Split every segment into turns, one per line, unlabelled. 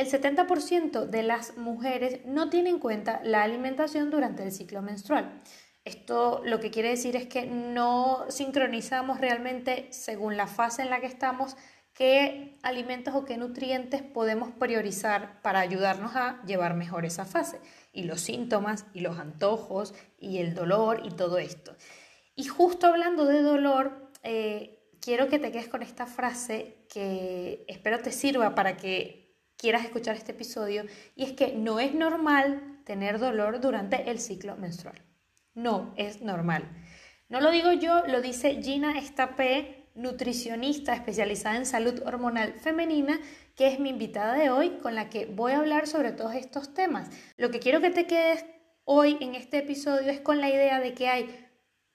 El 70% de las mujeres no tienen en cuenta la alimentación durante el ciclo menstrual. Esto lo que quiere decir es que no sincronizamos realmente según la fase en la que estamos qué alimentos o qué nutrientes podemos priorizar para ayudarnos a llevar mejor esa fase y los síntomas y los antojos y el dolor y todo esto. Y justo hablando de dolor, eh, quiero que te quedes con esta frase que espero te sirva para que quieras escuchar este episodio y es que no es normal tener dolor durante el ciclo menstrual. No es normal. No lo digo yo, lo dice Gina Estapé, nutricionista especializada en salud hormonal femenina, que es mi invitada de hoy, con la que voy a hablar sobre todos estos temas. Lo que quiero que te quedes hoy en este episodio es con la idea de que hay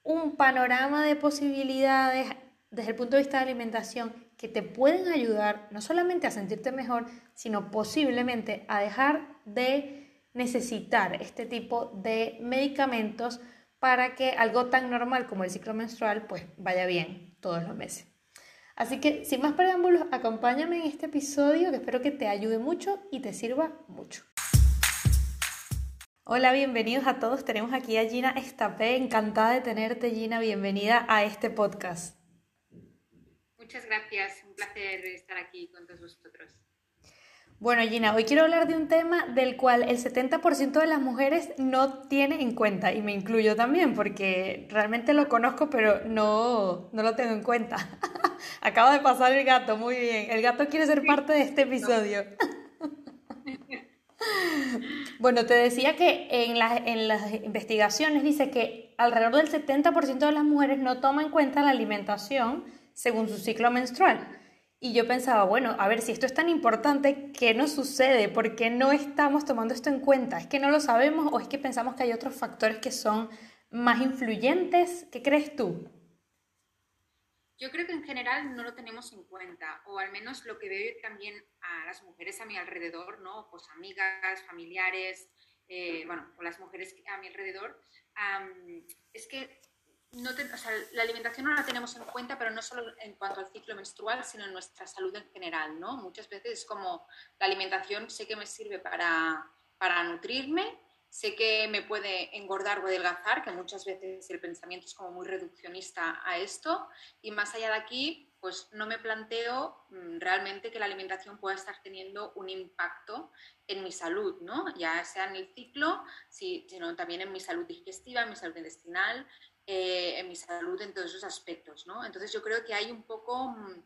un panorama de posibilidades desde el punto de vista de alimentación que te pueden ayudar no solamente a sentirte mejor, sino posiblemente a dejar de necesitar este tipo de medicamentos para que algo tan normal como el ciclo menstrual pues vaya bien todos los meses. Así que sin más preámbulos, acompáñame en este episodio que espero que te ayude mucho y te sirva mucho. Hola, bienvenidos a todos. Tenemos aquí a Gina Estapé. Encantada de tenerte, Gina. Bienvenida a este podcast.
Muchas gracias. Un placer estar aquí con todos vosotros.
Bueno, Gina, hoy quiero hablar de un tema del cual el 70% de las mujeres no tiene en cuenta, y me incluyo también, porque realmente lo conozco, pero no, no lo tengo en cuenta. Acaba de pasar el gato, muy bien. El gato quiere ser parte de este episodio. bueno, te decía que en, en las investigaciones dice que alrededor del 70% de las mujeres no toma en cuenta la alimentación según su ciclo menstrual. Y yo pensaba, bueno, a ver, si esto es tan importante, ¿qué nos sucede? ¿Por qué no estamos tomando esto en cuenta? ¿Es que no lo sabemos o es que pensamos que hay otros factores que son más influyentes? ¿Qué crees tú?
Yo creo que en general no lo tenemos en cuenta, o al menos lo que veo también a las mujeres a mi alrededor, ¿no? Pues amigas, familiares, eh, bueno, o las mujeres a mi alrededor, es que la alimentación no la tenemos en cuenta, pero no solo en cuanto al ciclo menstrual, sino en nuestra salud en general, ¿no? Muchas veces es como la alimentación sé que me sirve para, para nutrirme, sé que me puede engordar o adelgazar, que muchas veces el pensamiento es como muy reduccionista a esto, y más allá de aquí, pues no me planteo mm, realmente que la alimentación pueda estar teniendo un impacto en mi salud, ¿no? Ya sea en el ciclo, sino también en mi salud digestiva, en mi salud intestinal, eh, en mi salud en todos esos aspectos, ¿no? Entonces yo creo que hay un poco mm,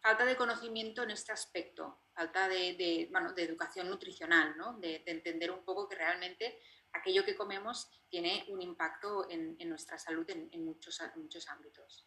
falta de conocimiento en este aspecto, falta de, bueno, de educación nutricional, ¿no? De, entender un poco que realmente aquello que comemos tiene un impacto en, nuestra salud en, muchos, muchos ámbitos.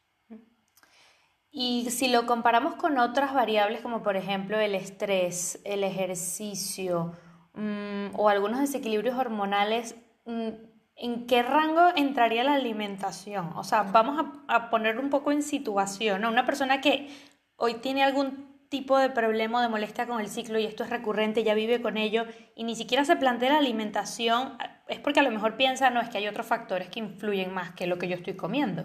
Y si lo comparamos con otras variables como por ejemplo el estrés, el ejercicio mm, o algunos desequilibrios hormonales, mm, ¿en qué rango entraría la alimentación? O sea, vamos a, poner un poco en situación, ¿no? Una persona que hoy tiene algún tipo de problema o de molestia con el ciclo y esto es recurrente, ya vive con ello y ni siquiera se plantea la alimentación, es porque a lo mejor piensa, no, es que hay otros factores que influyen más que lo que yo estoy comiendo.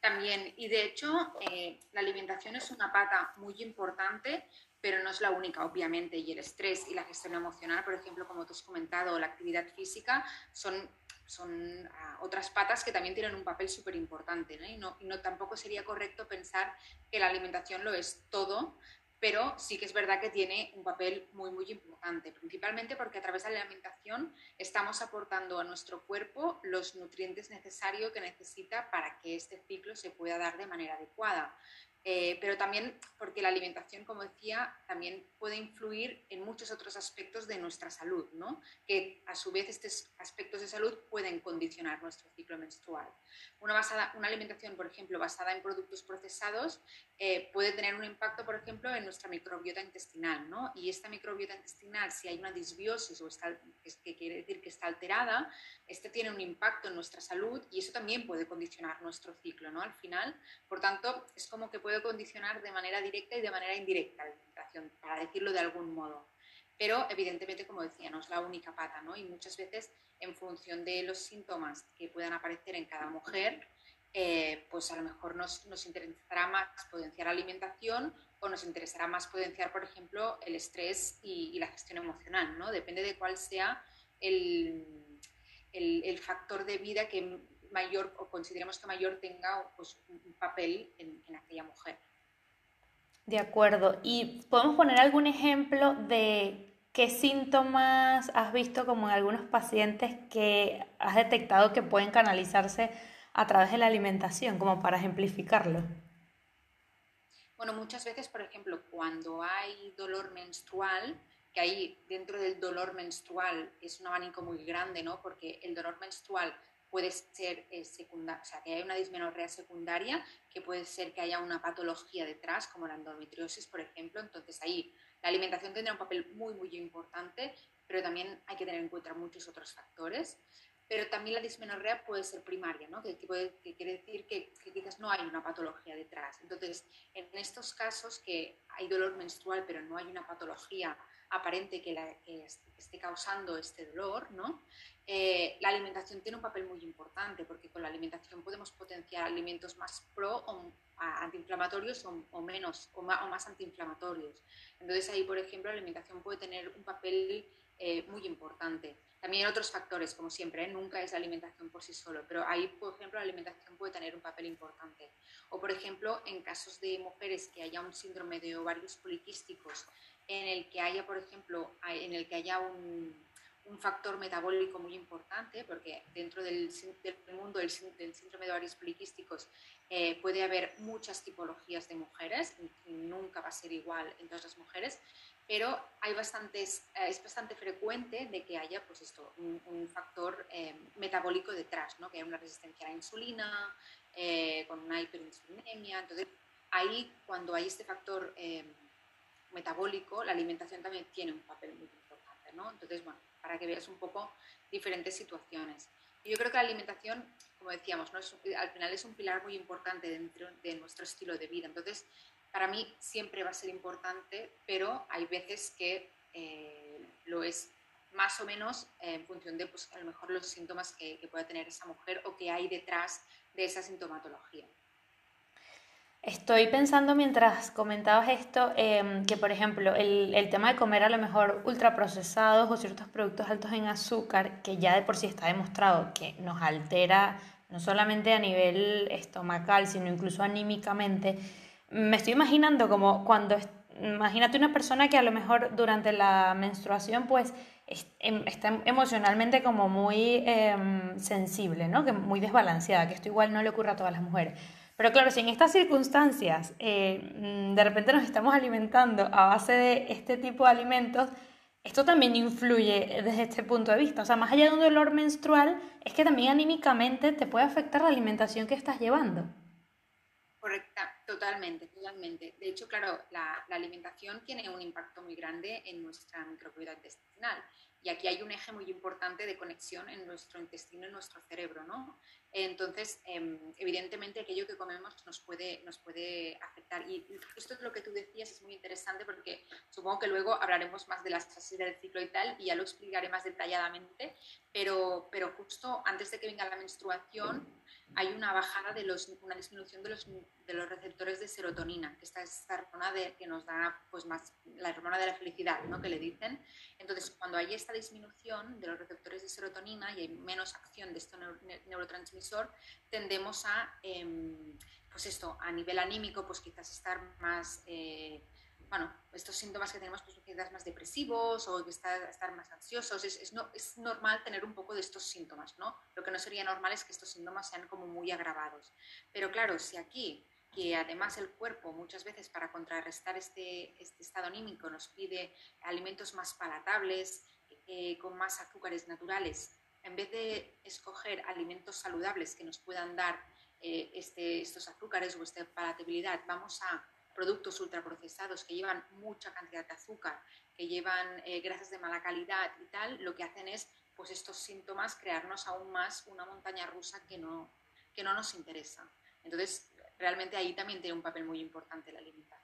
También, y de hecho, eh, la alimentación es una pata muy importante pero no es la única, obviamente, y el estrés y la gestión emocional, por ejemplo, como tú has comentado, la actividad física, son, son ah, otras patas que también tienen un papel súper importante, y no tampoco sería correcto pensar que la alimentación lo es todo, pero sí que es verdad que tiene un papel muy, muy importante, principalmente porque a través de la alimentación estamos aportando a nuestro cuerpo los nutrientes necesarios que necesita para que este ciclo se pueda dar de manera adecuada. Eh, pero también porque la alimentación, como decía, también puede influir en muchos otros aspectos de nuestra salud, ¿no? que a su vez estos aspectos de salud pueden condicionar nuestro ciclo menstrual. Una, basada, una alimentación, por ejemplo, basada en productos procesados eh, puede tener un impacto, por ejemplo, en nuestra microbiota intestinal. ¿no? Y esta microbiota intestinal, si hay una disbiosis, o está, que quiere decir que está alterada, este tiene un impacto en nuestra salud y eso también puede condicionar nuestro ciclo ¿no? al final. Por tanto, es como que puede puede condicionar de manera directa y de manera indirecta la alimentación, para decirlo de algún modo. Pero evidentemente, como decía, no es la única pata, ¿no? Y muchas veces, en función de los síntomas que puedan aparecer en cada mujer, eh, pues a lo mejor nos, nos, interesará más potenciar la alimentación o nos interesará más potenciar, por ejemplo, el estrés y, la gestión emocional, ¿no? Depende de cuál sea el, el, factor de vida que mayor o consideremos que mayor tenga pues, un papel en, en aquella mujer.
De acuerdo. ¿Y podemos poner algún ejemplo de qué síntomas has visto como en algunos pacientes que has detectado que pueden canalizarse a través de la alimentación, como para ejemplificarlo?
Bueno, muchas veces, por ejemplo, cuando hay dolor menstrual, que ahí dentro del dolor menstrual es un abanico muy grande, ¿no? Porque el dolor menstrual puede ser eh, secundaria, o sea, que hay una dismenorrea secundaria, que puede ser que haya una patología detrás, como la endometriosis, por ejemplo. Entonces ahí la alimentación tendrá un papel muy, muy importante, pero también hay que tener en cuenta muchos otros factores. Pero también la dismenorrea puede ser primaria, ¿no? que, quiere decir que, que, quizás no hay una patología detrás. Entonces, en estos casos que hay dolor menstrual, pero no hay una patología aparente que, la, esté causando este dolor, ¿no? Eh, la alimentación tiene un papel muy importante porque con la alimentación podemos potenciar alimentos más pro o antiinflamatorios o, menos o más, antiinflamatorios. Entonces ahí, por ejemplo, la alimentación puede tener un papel eh, muy importante. También otros factores, como siempre, ¿eh? nunca es la alimentación por sí solo, pero ahí, por ejemplo, la alimentación puede tener un papel importante. O, por ejemplo, en casos de mujeres que haya un síndrome de ovarios poliquísticos en el que haya, por ejemplo, en el que haya un, un factor metabólico muy importante, porque dentro del, del mundo del, síndrome de ovarios poliquísticos eh, puede haber muchas tipologías de mujeres, y nunca va a ser igual en todas las mujeres, pero hay bastantes, eh, es bastante frecuente de que haya pues esto, un, factor eh, metabólico detrás, ¿no? que haya una resistencia a la insulina, con una hiperinsulinemia. Entonces, ahí cuando hay este factor metabólico, la alimentación también tiene un papel muy importante, ¿no? Entonces, bueno, para que veas un poco diferentes situaciones. Yo creo que la alimentación, como decíamos, ¿no? al final es un pilar muy importante dentro de nuestro estilo de vida. Entonces, para mí siempre va a ser importante, pero hay veces que eh, lo es más o menos en función de, pues, a lo mejor los síntomas que, que pueda tener esa mujer o que hay detrás de esa sintomatología.
Estoy pensando mientras comentabas esto, em, que por ejemplo el, el, tema de comer a lo mejor ultraprocesados o ciertos productos altos en azúcar, que ya de por sí está demostrado que nos altera no solamente a nivel estomacal, sino incluso anímicamente, me estoy imaginando como cuando, imagínate una persona que a lo mejor durante la menstruación pues em, está emocionalmente como muy em, sensible, ¿no? Que muy desbalanceada, que esto igual no le ocurre a todas las mujeres pero claro, si en estas circunstancias eh, mm, de repente nos estamos alimentando a base de este tipo de alimentos, esto también influye desde este punto de vista. O sea, más allá de un dolor menstrual, es que también anímicamente te puede afectar la alimentación que estás llevando.
Correcta, totalmente, totalmente. De hecho, claro, la, alimentación tiene un impacto muy grande en nuestra microbiota intestinal. Y aquí hay un eje muy importante de conexión en nuestro intestino y nuestro cerebro, ¿no? Entonces, em, evidentemente, aquello que comemos nos puede, nos puede afectar. Y esto es lo que tú decías, es muy interesante porque supongo que luego hablaremos más de las fases del ciclo y tal, y ya lo explicaré más detalladamente, pero, pero justo antes de que venga la menstruación, hay una bajada de los, una disminución de los, de los receptores de serotonina, que esta es esta hormona de, que nos da pues más, la hormona de la felicidad, ¿no? que le dicen. Entonces, cuando hay esta disminución de los receptores de serotonina y hay menos acción de este neurotransmisor, tendemos a, em, pues esto, a nivel anímico, pues quizás estar más... Eh, bueno, estos síntomas que tenemos, pues quizás más depresivos o estar, estar más ansiosos, es, es, no, es, normal tener un poco de estos síntomas, ¿no? Lo que no sería normal es que estos síntomas sean como muy agravados. Pero claro, si aquí, que además el cuerpo muchas veces para contrarrestar este, este estado anímico nos pide alimentos más palatables, eh, con más azúcares naturales, en vez de escoger alimentos saludables que nos puedan dar eh, este, estos azúcares o esta palatabilidad, vamos a productos ultraprocesados que llevan mucha cantidad de azúcar, que llevan eh, grasas de mala calidad y tal, lo que hacen es, pues estos síntomas, crearnos aún más una montaña rusa que no, que no nos interesa. Entonces, realmente ahí también tiene un papel muy importante la alimentación.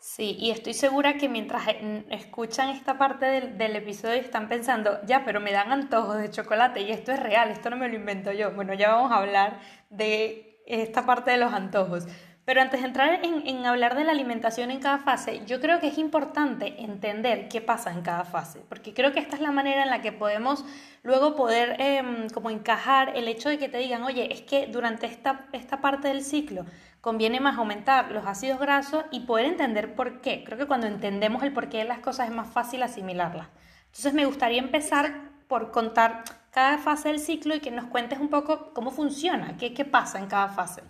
Sí, y estoy segura que mientras eh, escuchan esta parte del, del, episodio están pensando, ya, pero me dan antojos de chocolate y esto es real, esto no me lo invento yo. Bueno, ya vamos a hablar de esta parte de los antojos. Pero antes de entrar en, hablar de la alimentación en cada fase, yo creo que es importante entender qué pasa en cada fase, porque creo que esta es la manera en la que podemos luego poder em, como encajar el hecho de que te digan, oye, es que durante esta, esta parte del ciclo conviene más aumentar los ácidos grasos y poder entender por qué. Creo que cuando entendemos el porqué de las cosas es más fácil asimilarlas. Entonces me gustaría empezar por contar cada fase del ciclo y que nos cuentes un poco cómo funciona, qué, qué pasa en cada fase.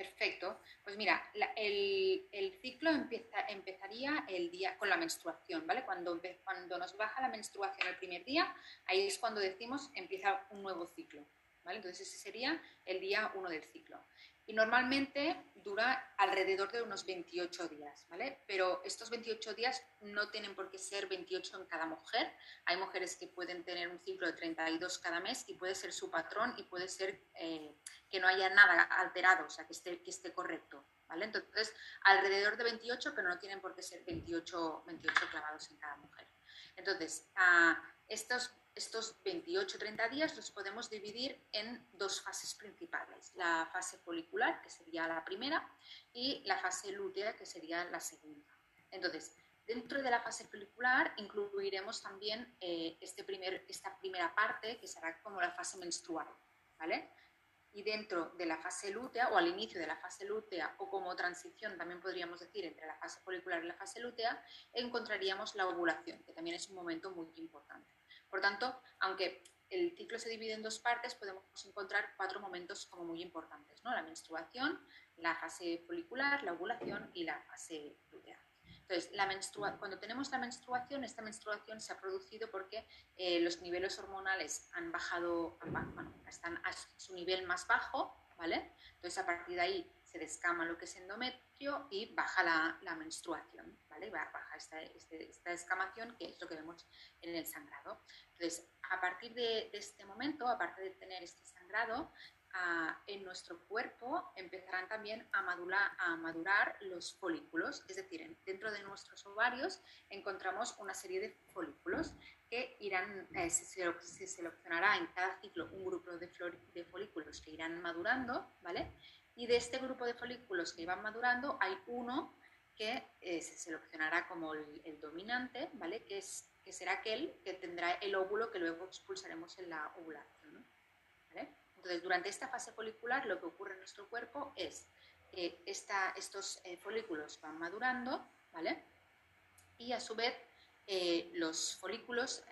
Perfecto. Pues mira, el, ciclo empieza, empezaría el día con la menstruación, ¿vale? Cuando, cuando nos baja la menstruación el primer día, ahí es cuando decimos empieza un nuevo ciclo, ¿vale? Entonces ese sería el día uno del ciclo y normalmente alrededor de unos 28 días, ¿vale? Pero estos 28 días no tienen por qué ser 28 en cada mujer. Hay mujeres que pueden tener un ciclo de 32 cada mes y puede ser su patrón y puede ser eh, que no haya nada alterado, o sea, que esté, que esté correcto, ¿vale? Entonces, alrededor de 28, pero no tienen por qué ser 28, 28 clavados en cada mujer. Entonces, a estos estos 28-30 días los podemos dividir en dos fases principales, la fase folicular, que sería la primera, y la fase lútea, que sería la segunda. Entonces, dentro de la fase folicular incluiremos también eh, este primer, esta primera parte, que será como la fase menstrual, ¿vale? Y dentro de la fase lútea, o al inicio de la fase lútea, o como transición, también podríamos decir, entre la fase folicular y la fase lútea, encontraríamos la ovulación, que también es un momento muy importante. Por tanto, aunque el ciclo se divide en dos partes, podemos encontrar cuatro momentos como muy importantes, ¿no? La menstruación, la fase folicular, la ovulación y la fase lútea. Entonces, la cuando tenemos la menstruación, esta menstruación se ha producido porque eh, los niveles hormonales han bajado, bueno, están a su nivel más bajo, ¿vale? Entonces, a partir de ahí se descama lo que es endometrio y baja la, menstruación, ¿vale? Baja esta, este, esta, descamación, que es lo que vemos en el sangrado. Entonces, a partir de, este momento, aparte de tener este sangrado, en nuestro cuerpo empezarán también a madurar, a madurar los folículos, es decir, dentro de nuestros ovarios encontramos una serie de folículos que irán, eh, se, se, seleccionará en cada ciclo un grupo de, de folículos que irán madurando, ¿vale? Y de este grupo de folículos que iban madurando, hay uno que eh, se seleccionará como el, dominante, ¿vale? Que, es, que será aquel que tendrá el óvulo que luego expulsaremos en la ovulación. Entonces, durante esta fase folicular, lo que ocurre en nuestro cuerpo es que estos eh, folículos van madurando, ¿vale? Y a su vez, eh, los folículos,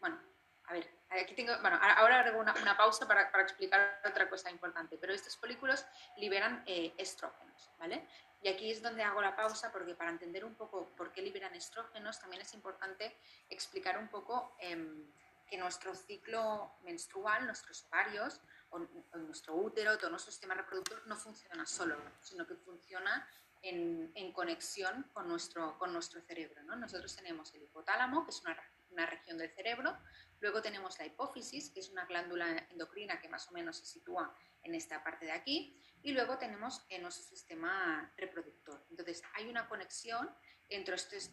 bueno, a ver, Aquí tengo, bueno, ahora hago una, pausa para, explicar otra cosa importante, pero estos folículos liberan eh, estrógenos, ¿vale? Y aquí es donde hago la pausa porque para entender un poco por qué liberan estrógenos también es importante explicar un poco em, que nuestro ciclo menstrual, nuestros ovarios, o, nuestro útero, todo nuestro sistema reproductor no funciona solo, sino que funciona en, en, conexión con nuestro, con nuestro cerebro. ¿no? Nosotros tenemos el hipotálamo, que es una, una región del cerebro, Luego tenemos la hipófisis, que es una glándula endocrina que más o menos se sitúa en esta parte de aquí. Y luego tenemos en nuestro sistema reproductor. Entonces, hay una conexión entre estos,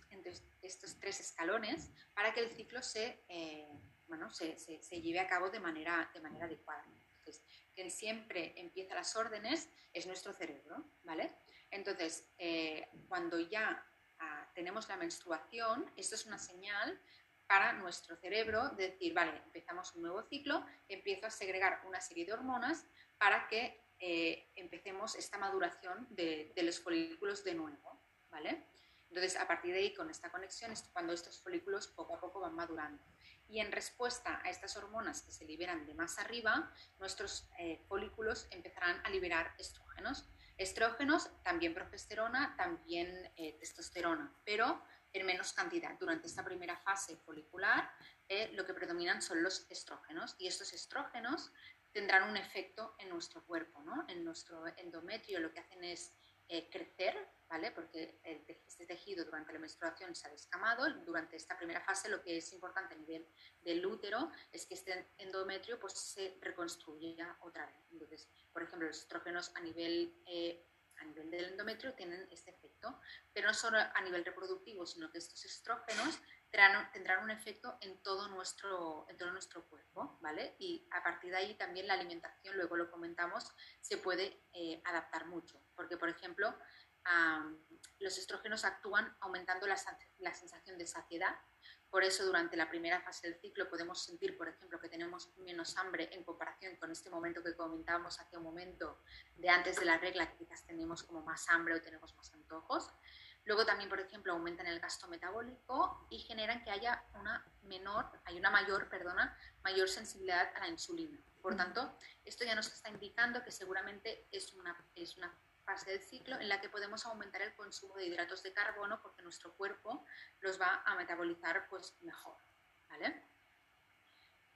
estos tres escalones para que el ciclo se, eh, bueno, se, se, lleve a cabo de manera, de manera adecuada. Entonces, quien siempre empieza las órdenes es nuestro cerebro, ¿vale? Entonces, eh, cuando ya ah, tenemos la menstruación, esto es una señal para nuestro cerebro decir, vale, empezamos un nuevo ciclo, empiezo a segregar una serie de hormonas para que eh, empecemos esta maduración de, los folículos de nuevo, ¿vale? Entonces, a partir de ahí, con esta conexión, es cuando estos folículos poco a poco van madurando. Y en respuesta a estas hormonas que se liberan de más arriba, nuestros eh, folículos empezarán a liberar estrógenos. Estrógenos, también progesterona, también eh, testosterona, pero en menos cantidad. Durante esta primera fase folicular, eh, lo que predominan son los estrógenos y estos estrógenos tendrán un efecto en nuestro cuerpo, ¿no? En nuestro endometrio lo que hacen es eh, crecer, ¿vale? Porque este tejido durante la menstruación se ha descamado. Durante esta primera fase lo que es importante a nivel del útero es que este endometrio pues, se reconstruya otra vez. Entonces, por ejemplo, los estrógenos a nivel eh, a nivel del endometrio tienen este efecto, pero no solo a nivel reproductivo, sino que estos estrógenos tendrán, un efecto en todo, nuestro, en todo nuestro cuerpo, ¿vale? Y a partir de ahí también la alimentación, luego lo comentamos, se puede eh, adaptar mucho. Porque, por ejemplo, los estrógenos actúan aumentando la, la, sensación de saciedad. Por eso, durante la primera fase del ciclo podemos sentir, por ejemplo, que tenemos menos hambre en comparación con este momento que comentábamos hace un momento de antes de la regla, que quizás tenemos como más hambre o tenemos más antojos. Luego también, por ejemplo, aumentan el gasto metabólico y generan que haya una menor, hay una mayor, perdona, mayor sensibilidad a la insulina. Por tanto, esto ya nos está indicando que seguramente es una, es una fase del ciclo en la que podemos aumentar el consumo de hidratos de carbono porque nuestro cuerpo los va a metabolizar pues mejor. ¿vale?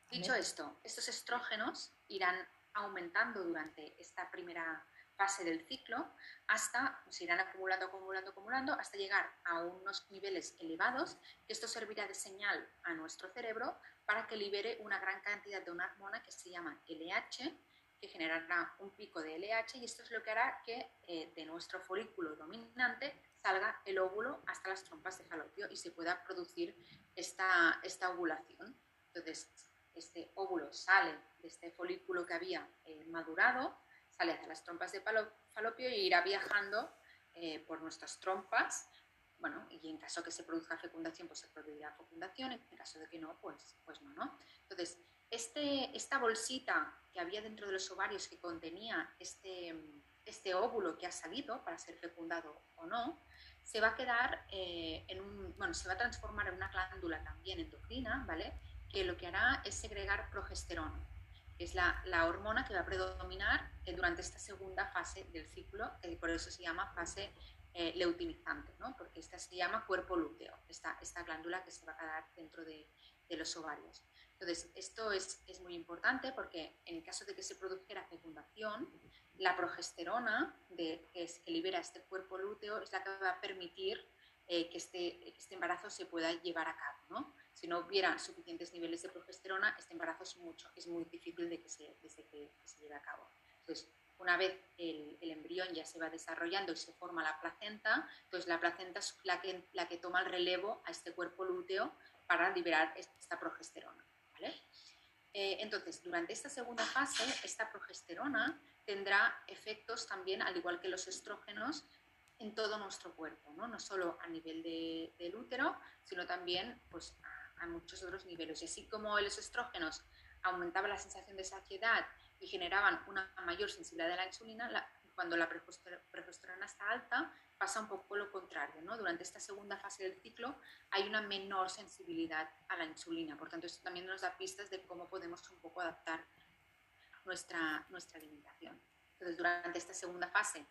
Dicho esto, estos estrógenos irán aumentando durante esta primera fase del ciclo hasta, se irán acumulando, acumulando, acumulando, hasta llegar a unos niveles elevados, que esto servirá de señal a nuestro cerebro para que libere una gran cantidad de una hormona que se llama LH, que generará un pico de LH y esto es lo que hará que eh, de nuestro folículo dominante salga el óvulo hasta las trompas de falopio y se pueda producir esta, esta ovulación. Entonces, este óvulo sale de este folículo que había eh, madurado, sale hacia las trompas de falopio y irá viajando eh, por nuestras trompas. Bueno, y en caso que se produzca fecundación, pues se producirá fecundación, en caso de que no, pues, pues no, ¿no? Entonces, este, esta bolsita que había dentro de los ovarios que contenía este, este óvulo que ha salido para ser fecundado o no, se va a quedar eh, en un, bueno, se va a transformar en una glándula también endocrina, ¿vale? Que lo que hará es segregar progesterona es la, la, hormona que va a predominar eh, durante esta segunda fase del ciclo, y por eso se llama fase eh, leutinizante, ¿no? porque esta se llama cuerpo lúteo, esta, esta glándula que se va a quedar dentro de, de los ovarios. Entonces, esto es, muy importante porque en el caso de que se produjera fecundación, la progesterona que, libera este cuerpo lúteo es la que va a permitir eh, que, este, este embarazo se pueda llevar a cabo. si no hubiera suficientes niveles de progesterona, este embarazo es, mucho, es muy difícil de que, se lleve a cabo. Entonces, una vez el, embrión ya se va desarrollando y se forma la placenta, entonces la placenta es la que, la que toma el relevo a este cuerpo lúteo para liberar esta progesterona. Eh, entonces, durante esta segunda fase, esta progesterona tendrá efectos también, al igual que los estrógenos, en todo nuestro cuerpo, no, no solo a nivel de, del útero, sino también pues, a muchos otros niveles. Y así como los estrógenos aumentaban la sensación de saciedad y generaban una mayor sensibilidad a la insulina, cuando la progesterona está alta, pasa un poco lo contrario. ¿no? Durante esta segunda fase del ciclo hay una menor sensibilidad a la insulina. Por tanto, esto también nos da pistas de cómo podemos un poco adaptar nuestra, nuestra alimentación. Entonces, durante esta segunda fase,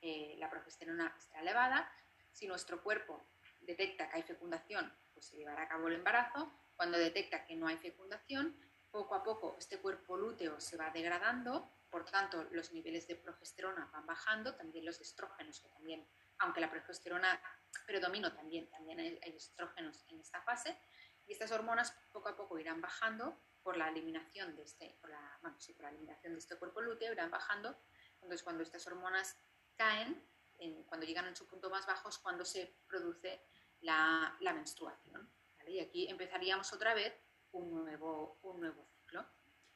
eh, la progesterona está elevada. Si nuestro cuerpo detecta que hay fecundación pues se llevará a cabo el embarazo. Cuando detecta que no hay fecundación, poco a poco este cuerpo lúteo se va degradando, por tanto los niveles de progesterona van bajando, también los estrógenos, que también, aunque la progesterona predomina, también, también hay, estrógenos en esta fase, y estas hormonas poco a poco irán bajando por la eliminación de este, bueno, sí, por la eliminación de este cuerpo lúteo, irán bajando. Entonces, cuando estas hormonas caen, cuando llegan a su punto más bajo, es cuando se produce la, menstruación. Y aquí empezaríamos otra vez un nuevo, un nuevo ciclo.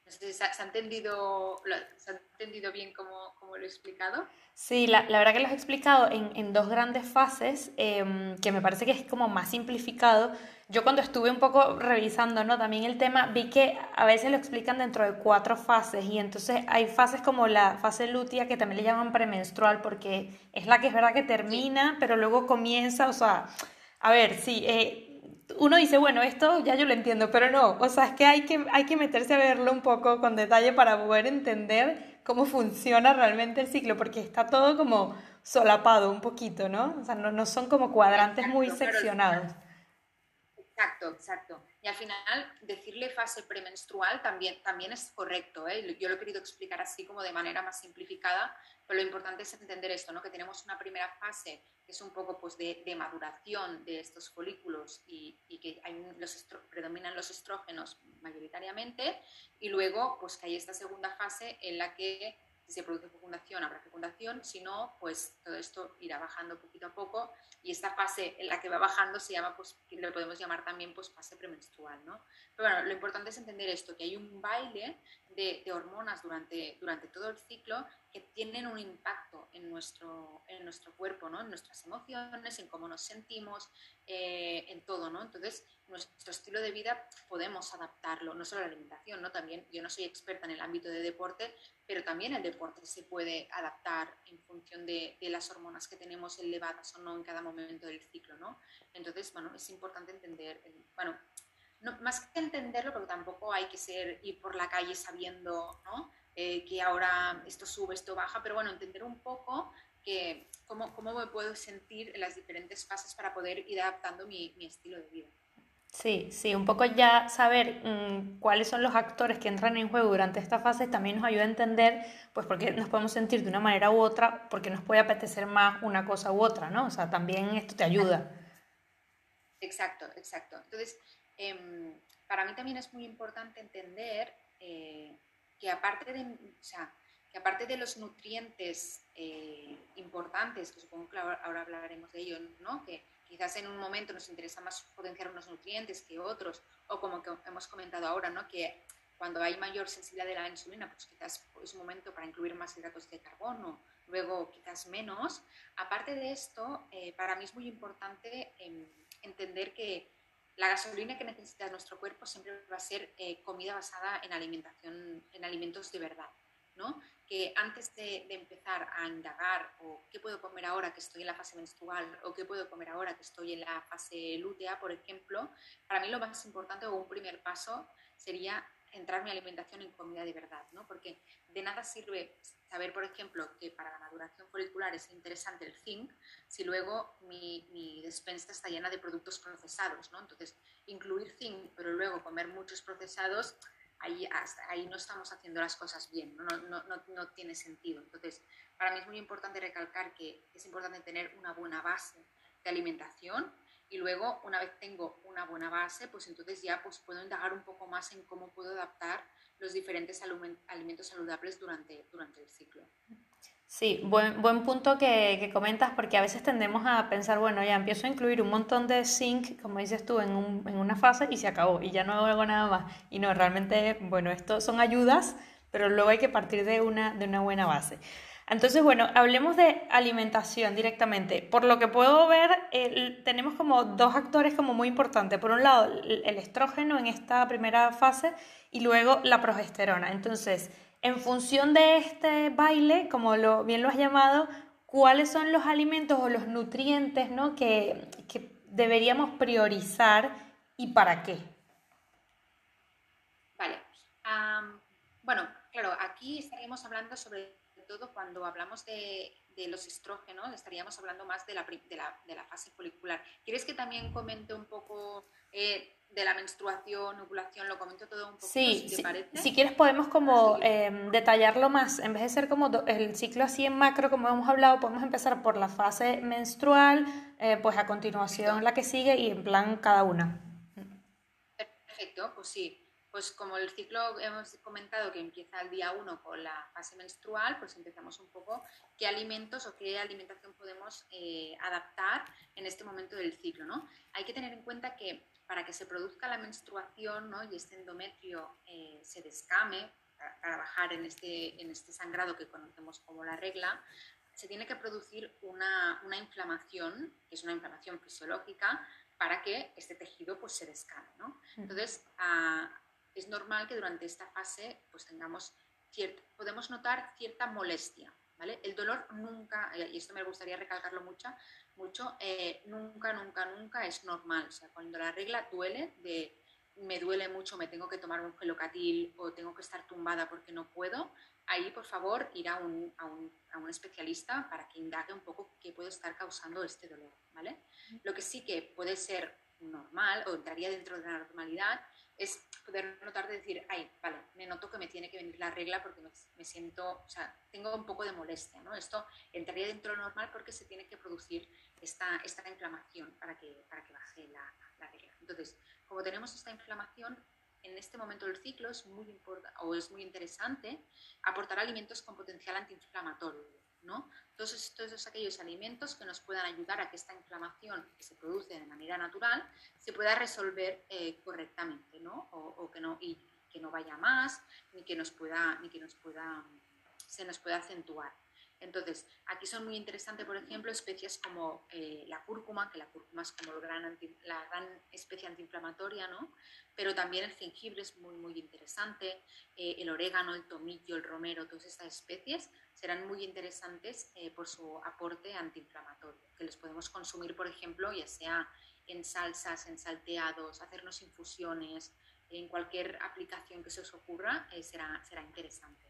¿Se, ha, entendido, ¿se ha entendido bien cómo, lo he explicado?
Sí, la, verdad que lo has explicado en, dos grandes fases, em, que me parece que es como más simplificado. Yo cuando estuve un poco revisando ¿no? también el tema, vi que a veces lo explican dentro de cuatro fases y entonces hay fases como la fase lútea que también le llaman premenstrual porque es la que es verdad que termina, pero luego comienza, o sea, a ver, sí, eh, uno dice, bueno, esto ya yo lo entiendo, pero no, o sea, es que hay, que hay que meterse a verlo un poco con detalle para poder entender cómo funciona realmente el ciclo, porque está todo como solapado un poquito, ¿no? O sea, no, no son como cuadrantes muy seccionados.
Exacto, exacto. Y al final, decirle fase premenstrual también, también es correcto. ¿eh? Yo lo he querido explicar así como de manera más simplificada, pero lo importante es entender esto, ¿no? que tenemos una primera fase que es un poco pues, de, maduración de estos folículos y, que hay los predominan los estrógenos mayoritariamente, y luego pues, que hay esta segunda fase en la que Si se produce fecundación, habrá fecundación, si no, pues todo esto irá bajando poquito a poco y esta fase en la que va bajando se llama, pues, lo podemos llamar también pues, fase premenstrual, ¿no? Pero bueno, lo importante es entender esto, que hay un baile de, de hormonas durante, durante todo el ciclo que tienen un impacto en nuestro, en nuestro cuerpo, ¿no? En nuestras emociones, en cómo nos sentimos, eh, en todo, ¿no? Entonces, nuestro estilo de vida podemos adaptarlo, no solo la alimentación, ¿no? También, yo no soy experta en el ámbito de deporte, pero también el deporte se puede adaptar en función de, las hormonas que tenemos elevadas o no en cada momento del ciclo, ¿no? Entonces, bueno, es importante entender, bueno, no, más que entenderlo, porque tampoco hay que ser ir por la calle sabiendo, ¿no? Eh, que ahora esto sube, esto baja, pero bueno, entender un poco que, cómo, cómo me puedo sentir en las diferentes fases para poder ir adaptando mi estilo de vida.
Sí, sí, un poco ya saber mmm, cuáles son los actores que entran en juego durante esta fase también nos ayuda a entender, pues, por qué nos podemos sentir de una manera u otra, porque nos puede apetecer más una cosa u otra, ¿no? O sea, también esto te ayuda.
Exacto, exacto. Entonces, eh, para mí también es muy importante entender eh, que aparte de, o sea, que aparte de los nutrientes eh, importantes, que supongo que ahora hablaremos de ello, ¿no? que quizás en un momento nos interesa más potenciar unos nutrientes que otros, o como que hemos comentado ahora, ¿no? que cuando hay mayor sensibilidad de la insulina, pues quizás es un momento para incluir más hidratos de carbono, luego quizás menos. Aparte de esto, eh, para mí es muy importante eh, entender que la gasolina que necesita nuestro cuerpo siempre va a ser eh, comida basada en alimentación, en alimentos de verdad, ¿no? Que antes de, de, empezar a indagar o qué puedo comer ahora que estoy en la fase menstrual o qué puedo comer ahora que estoy en la fase lútea, por ejemplo, para mí lo más importante o un primer paso sería centrar mi alimentación en comida de verdad, ¿no? Porque de nada sirve saber, por ejemplo, que para la maduración folicular es interesante el zinc si luego mi, mi despensa está llena de productos procesados, ¿no? Entonces, incluir zinc, pero luego comer muchos procesados, ahí, hasta ahí no estamos haciendo las cosas bien, ¿no? No, no, no tiene sentido. Entonces, para mí es muy importante recalcar que es importante tener una buena base de alimentación y luego, una vez tengo una buena base, pues entonces ya pues, puedo indagar un poco más en cómo puedo adaptar los diferentes alimentos saludables durante, durante el ciclo.
Sí, buen, buen punto que, que, comentas porque a veces tendemos a pensar, bueno, ya empiezo a incluir un montón de zinc, como dices tú, en, un, en una fase y se acabó y ya no hago nada más. Y no, realmente, bueno, esto son ayudas, pero luego hay que partir de una, de una buena base. Entonces, bueno, hablemos de alimentación directamente. Por lo que puedo ver, tenemos como dos actores como muy importantes. Por un lado, el estrógeno en esta primera fase y luego la progesterona. Entonces, en función de este baile, como lo, bien lo has llamado, ¿cuáles son los alimentos o los nutrientes ¿no? que, que deberíamos priorizar y para qué?
Vale. Bueno, claro, aquí estaríamos hablando sobre todo cuando hablamos de, de, los estrógenos, estaríamos hablando más de la, de la, de la fase folicular. ¿Quieres que también comente un poco eh, de la menstruación, ovulación, lo comento todo un poco,
sí,
si te
si,
parece?
Si quieres podemos como eh, detallarlo más, en vez de ser como el ciclo así en macro, como hemos hablado, podemos empezar por la fase menstrual, eh, pues a continuación Perfecto. la que sigue y en plan cada una.
Perfecto, pues sí pues como el ciclo hemos comentado que empieza el día 1 con la fase menstrual, pues empezamos un poco qué alimentos o qué alimentación podemos eh, adaptar en este momento del ciclo. ¿no? Hay que tener en cuenta que para que se produzca la menstruación ¿no? y este endometrio eh, se descame, para, para bajar en este, en este sangrado que conocemos como la regla, se tiene que producir una, una inflamación, que es una inflamación fisiológica, para que este tejido pues, se descame. ¿no? Entonces, a, es normal que durante esta fase pues tengamos cierto, podemos notar cierta molestia, ¿vale? El dolor nunca, y esto me gustaría recalcarlo mucho, mucho eh, nunca, nunca, nunca es normal. O sea, cuando la regla duele, de me duele mucho, me tengo que tomar un gelocatil o tengo que estar tumbada porque no puedo, ahí por favor ir a un, a un, a un especialista para que indague un poco qué puede estar causando este dolor, ¿vale? Lo que sí que puede ser normal o entraría dentro de la normalidad es poder notar de decir, ay, vale, me noto que me tiene que venir la regla porque me, me, siento, o sea, tengo un poco de molestia, ¿no? Esto entraría dentro de lo normal porque se tiene que producir esta, esta inflamación para que, para que baje la, la regla. Entonces, como tenemos esta inflamación, en este momento del ciclo es muy, o es muy interesante aportar alimentos con potencial antiinflamatorio. ¿No? Todos, todos aquellos alimentos que nos puedan ayudar a que esta inflamación que se produce de manera natural se pueda resolver eh, correctamente ¿no? O, que no, y que no vaya más ni que, nos pueda, ni que nos pueda, se nos pueda acentuar. Entonces, aquí son muy interesantes, por ejemplo, especies como eh, la cúrcuma, que la cúrcuma es como la gran especie antiinflamatoria, ¿no? Pero también el jengibre es muy, muy interesante, eh, el orégano, el tomillo, el romero, todas estas especies serán muy interesantes eh, por su aporte antiinflamatorio, que los podemos consumir, por ejemplo, ya sea en salsas, en salteados, hacernos infusiones, en cualquier aplicación que se os ocurra, será, será interesante.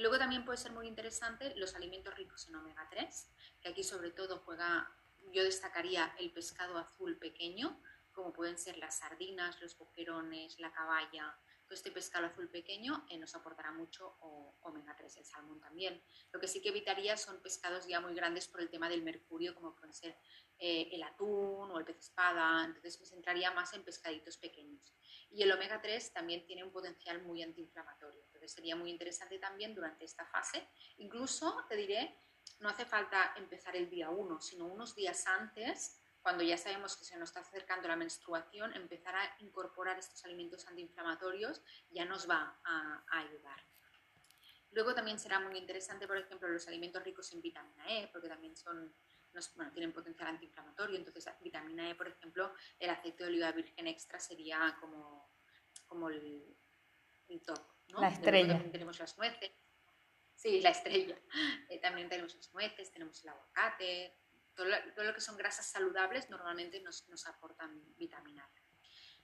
Luego también puede ser muy interesante los alimentos ricos en omega 3, que aquí sobre todo juega, yo destacaría el pescado azul pequeño, como pueden ser las sardinas, los boquerones, la caballa, todo este pescado azul pequeño eh, nos aportará mucho omega 3, el salmón también. Lo que sí que evitaría son pescados ya muy grandes por el tema del mercurio, como pueden ser eh, el atún o el pez espada, entonces me centraría más en pescaditos pequeños. Y el omega 3 también tiene un potencial muy antiinflamatorio, entonces sería muy interesante también durante esta fase. Incluso, te diré, no hace falta empezar el día 1, sino unos días antes, cuando ya sabemos que se nos está acercando la menstruación, empezar a incorporar estos alimentos antiinflamatorios ya nos va a, ayudar. Luego también será muy interesante, por ejemplo, los alimentos ricos en vitamina E, porque también son, bueno, tienen potencial antiinflamatorio. Entonces, vitamina E, por ejemplo, el aceite de oliva virgen extra sería como, como el, top.
La estrella.
también tenemos las nueces. Sí, la estrella. Eh, también tenemos las nueces, tenemos el aguacate. Todo lo, que son grasas saludables normalmente nos, nos aportan vitamina E.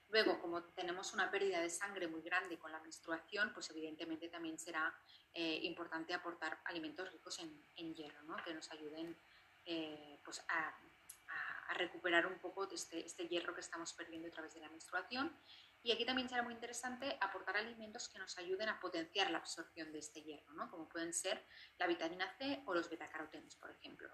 Luego, como tenemos una pérdida de sangre muy grande con la menstruación, pues evidentemente también será eh, importante aportar alimentos ricos en, en hierro, ¿no? que nos ayuden eh, pues a, recuperar un poco este, este, hierro que estamos perdiendo a través de la menstruación. Y aquí también será muy interesante aportar alimentos que nos ayuden a potenciar la absorción de este hierro, ¿no? como pueden ser la vitamina C o los betacarotenos, por ejemplo.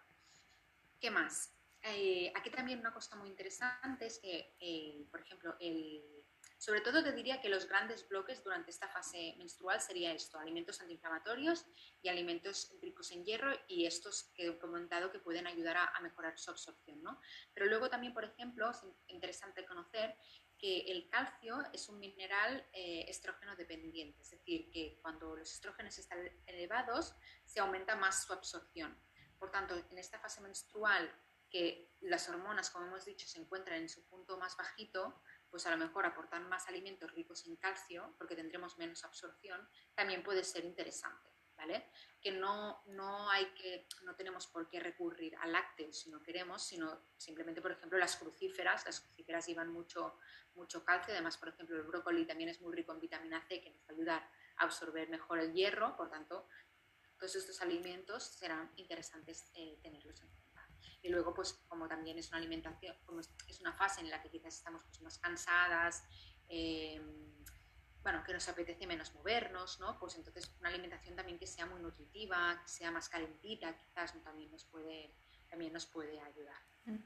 ¿Qué más? Eh, aquí también una cosa muy interesante es que, eh, por ejemplo, el, sobre todo te diría que los grandes bloques durante esta fase menstrual sería esto, alimentos antiinflamatorios y alimentos ricos en hierro y estos que he comentado que pueden ayudar a, mejorar su absorción. ¿no? Pero luego también, por ejemplo, es interesante conocer que el calcio es un mineral eh, estrógeno dependiente, es decir, que cuando los estrógenos están elevados se aumenta más su absorción. Por tanto, en esta fase menstrual que las hormonas, como hemos dicho, se encuentran en su punto más bajito, pues a lo mejor aportar más alimentos ricos en calcio, porque tendremos menos absorción, también puede ser interesante, ¿vale? Que no, no hay que, no tenemos por qué recurrir al lácteo si no queremos, sino simplemente, por ejemplo, las crucíferas, las crucíferas llevan mucho, mucho calcio, además, por ejemplo, el brócoli también es muy rico en vitamina C, que nos va a ayudar a absorber mejor el hierro, por tanto, todos estos alimentos serán interesantes eh, tenerlos en cuenta. Y luego, pues como también es una alimentación, como es, una fase en la que quizás estamos pues, más cansadas, eh, bueno, que nos apetece menos movernos, ¿no? Pues entonces una alimentación también que sea muy nutritiva, que sea más calentita, quizás también nos puede, también nos puede ayudar. Mm.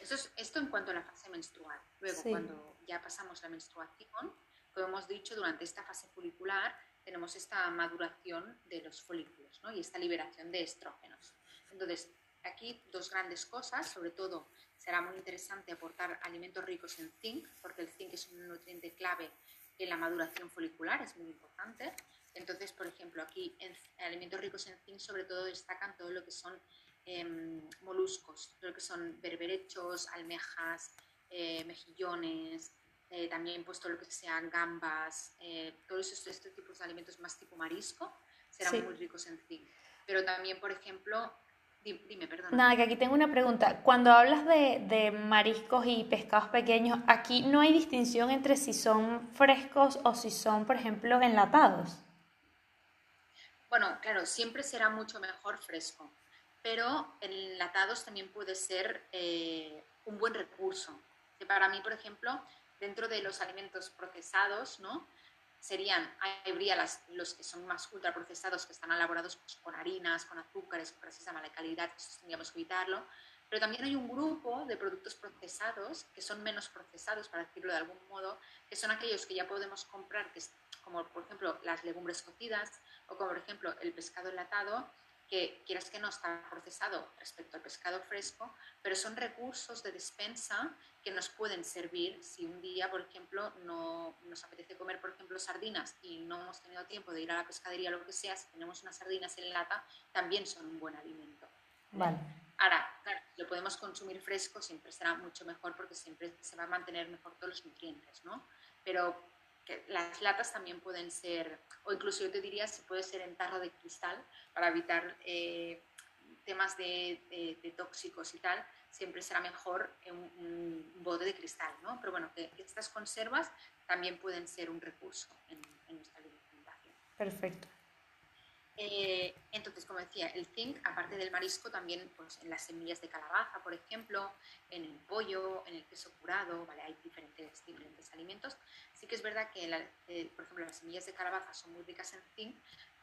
Eso es, esto en cuanto a la fase menstrual. Luego, cuando ya pasamos la menstruación, como hemos dicho, durante esta fase folicular tenemos esta maduración de los folículos ¿no? y esta liberación de estrógenos. Entonces, aquí dos grandes cosas, sobre todo será muy interesante aportar alimentos ricos en zinc, porque el zinc es un nutriente clave en la maduración folicular, es muy importante. Entonces, por ejemplo, aquí en alimentos ricos en zinc sobre todo destacan todo lo que son em, moluscos, todo lo que son berberechos, almejas, eh, mejillones, eh, también pues todo lo que sean gambas, eh, todos estos, tipos de alimentos más tipo marisco serán muy ricos en zinc. Pero también, por ejemplo, Dime, perdón.
Nada, que aquí tengo una pregunta. Cuando hablas de, mariscos y pescados pequeños, aquí no hay distinción entre si son frescos o si son, por ejemplo, enlatados.
Bueno, claro, siempre será mucho mejor fresco, pero enlatados también puede ser eh, un buen recurso. para mí, por ejemplo, dentro de los alimentos procesados, ¿no? Serían, habría los que son más ultraprocesados, que están elaborados pues, con harinas, con azúcares, con grasas de mala calidad, eso tendríamos que evitarlo, Pero también hay un grupo de productos procesados que son menos procesados, para decirlo de algún modo, que son aquellos que ya podemos comprar, que como por ejemplo las legumbres cocidas o como por ejemplo el pescado enlatado, que quieras que no está procesado respecto al pescado fresco, pero son recursos de despensa que nos pueden servir si un día, por ejemplo, no nos apetece comer, por ejemplo, sardinas y no hemos tenido tiempo de ir a la pescadería o lo que sea, si tenemos unas sardinas en lata, también son un buen alimento.
Vale.
Ahora, claro, lo podemos consumir fresco, siempre será mucho mejor porque siempre se va a mantener mejor todos los nutrientes, ¿no? Pero las latas también pueden ser, o incluso yo te diría si puede ser en tarro de cristal para evitar eh, temas de, tóxicos y tal, siempre será mejor en un, bote de cristal, ¿no? Pero bueno, que estas conservas también pueden ser un recurso en, en nuestra alimentación.
Perfecto.
Eh, entonces, como decía, el zinc, aparte del marisco, también pues, en las semillas de calabaza, por ejemplo, en el pollo, en el queso curado, ¿vale? hay diferentes, diferentes alimentos. Sí que es verdad que, eh, por ejemplo, las semillas de calabaza son muy ricas en zinc,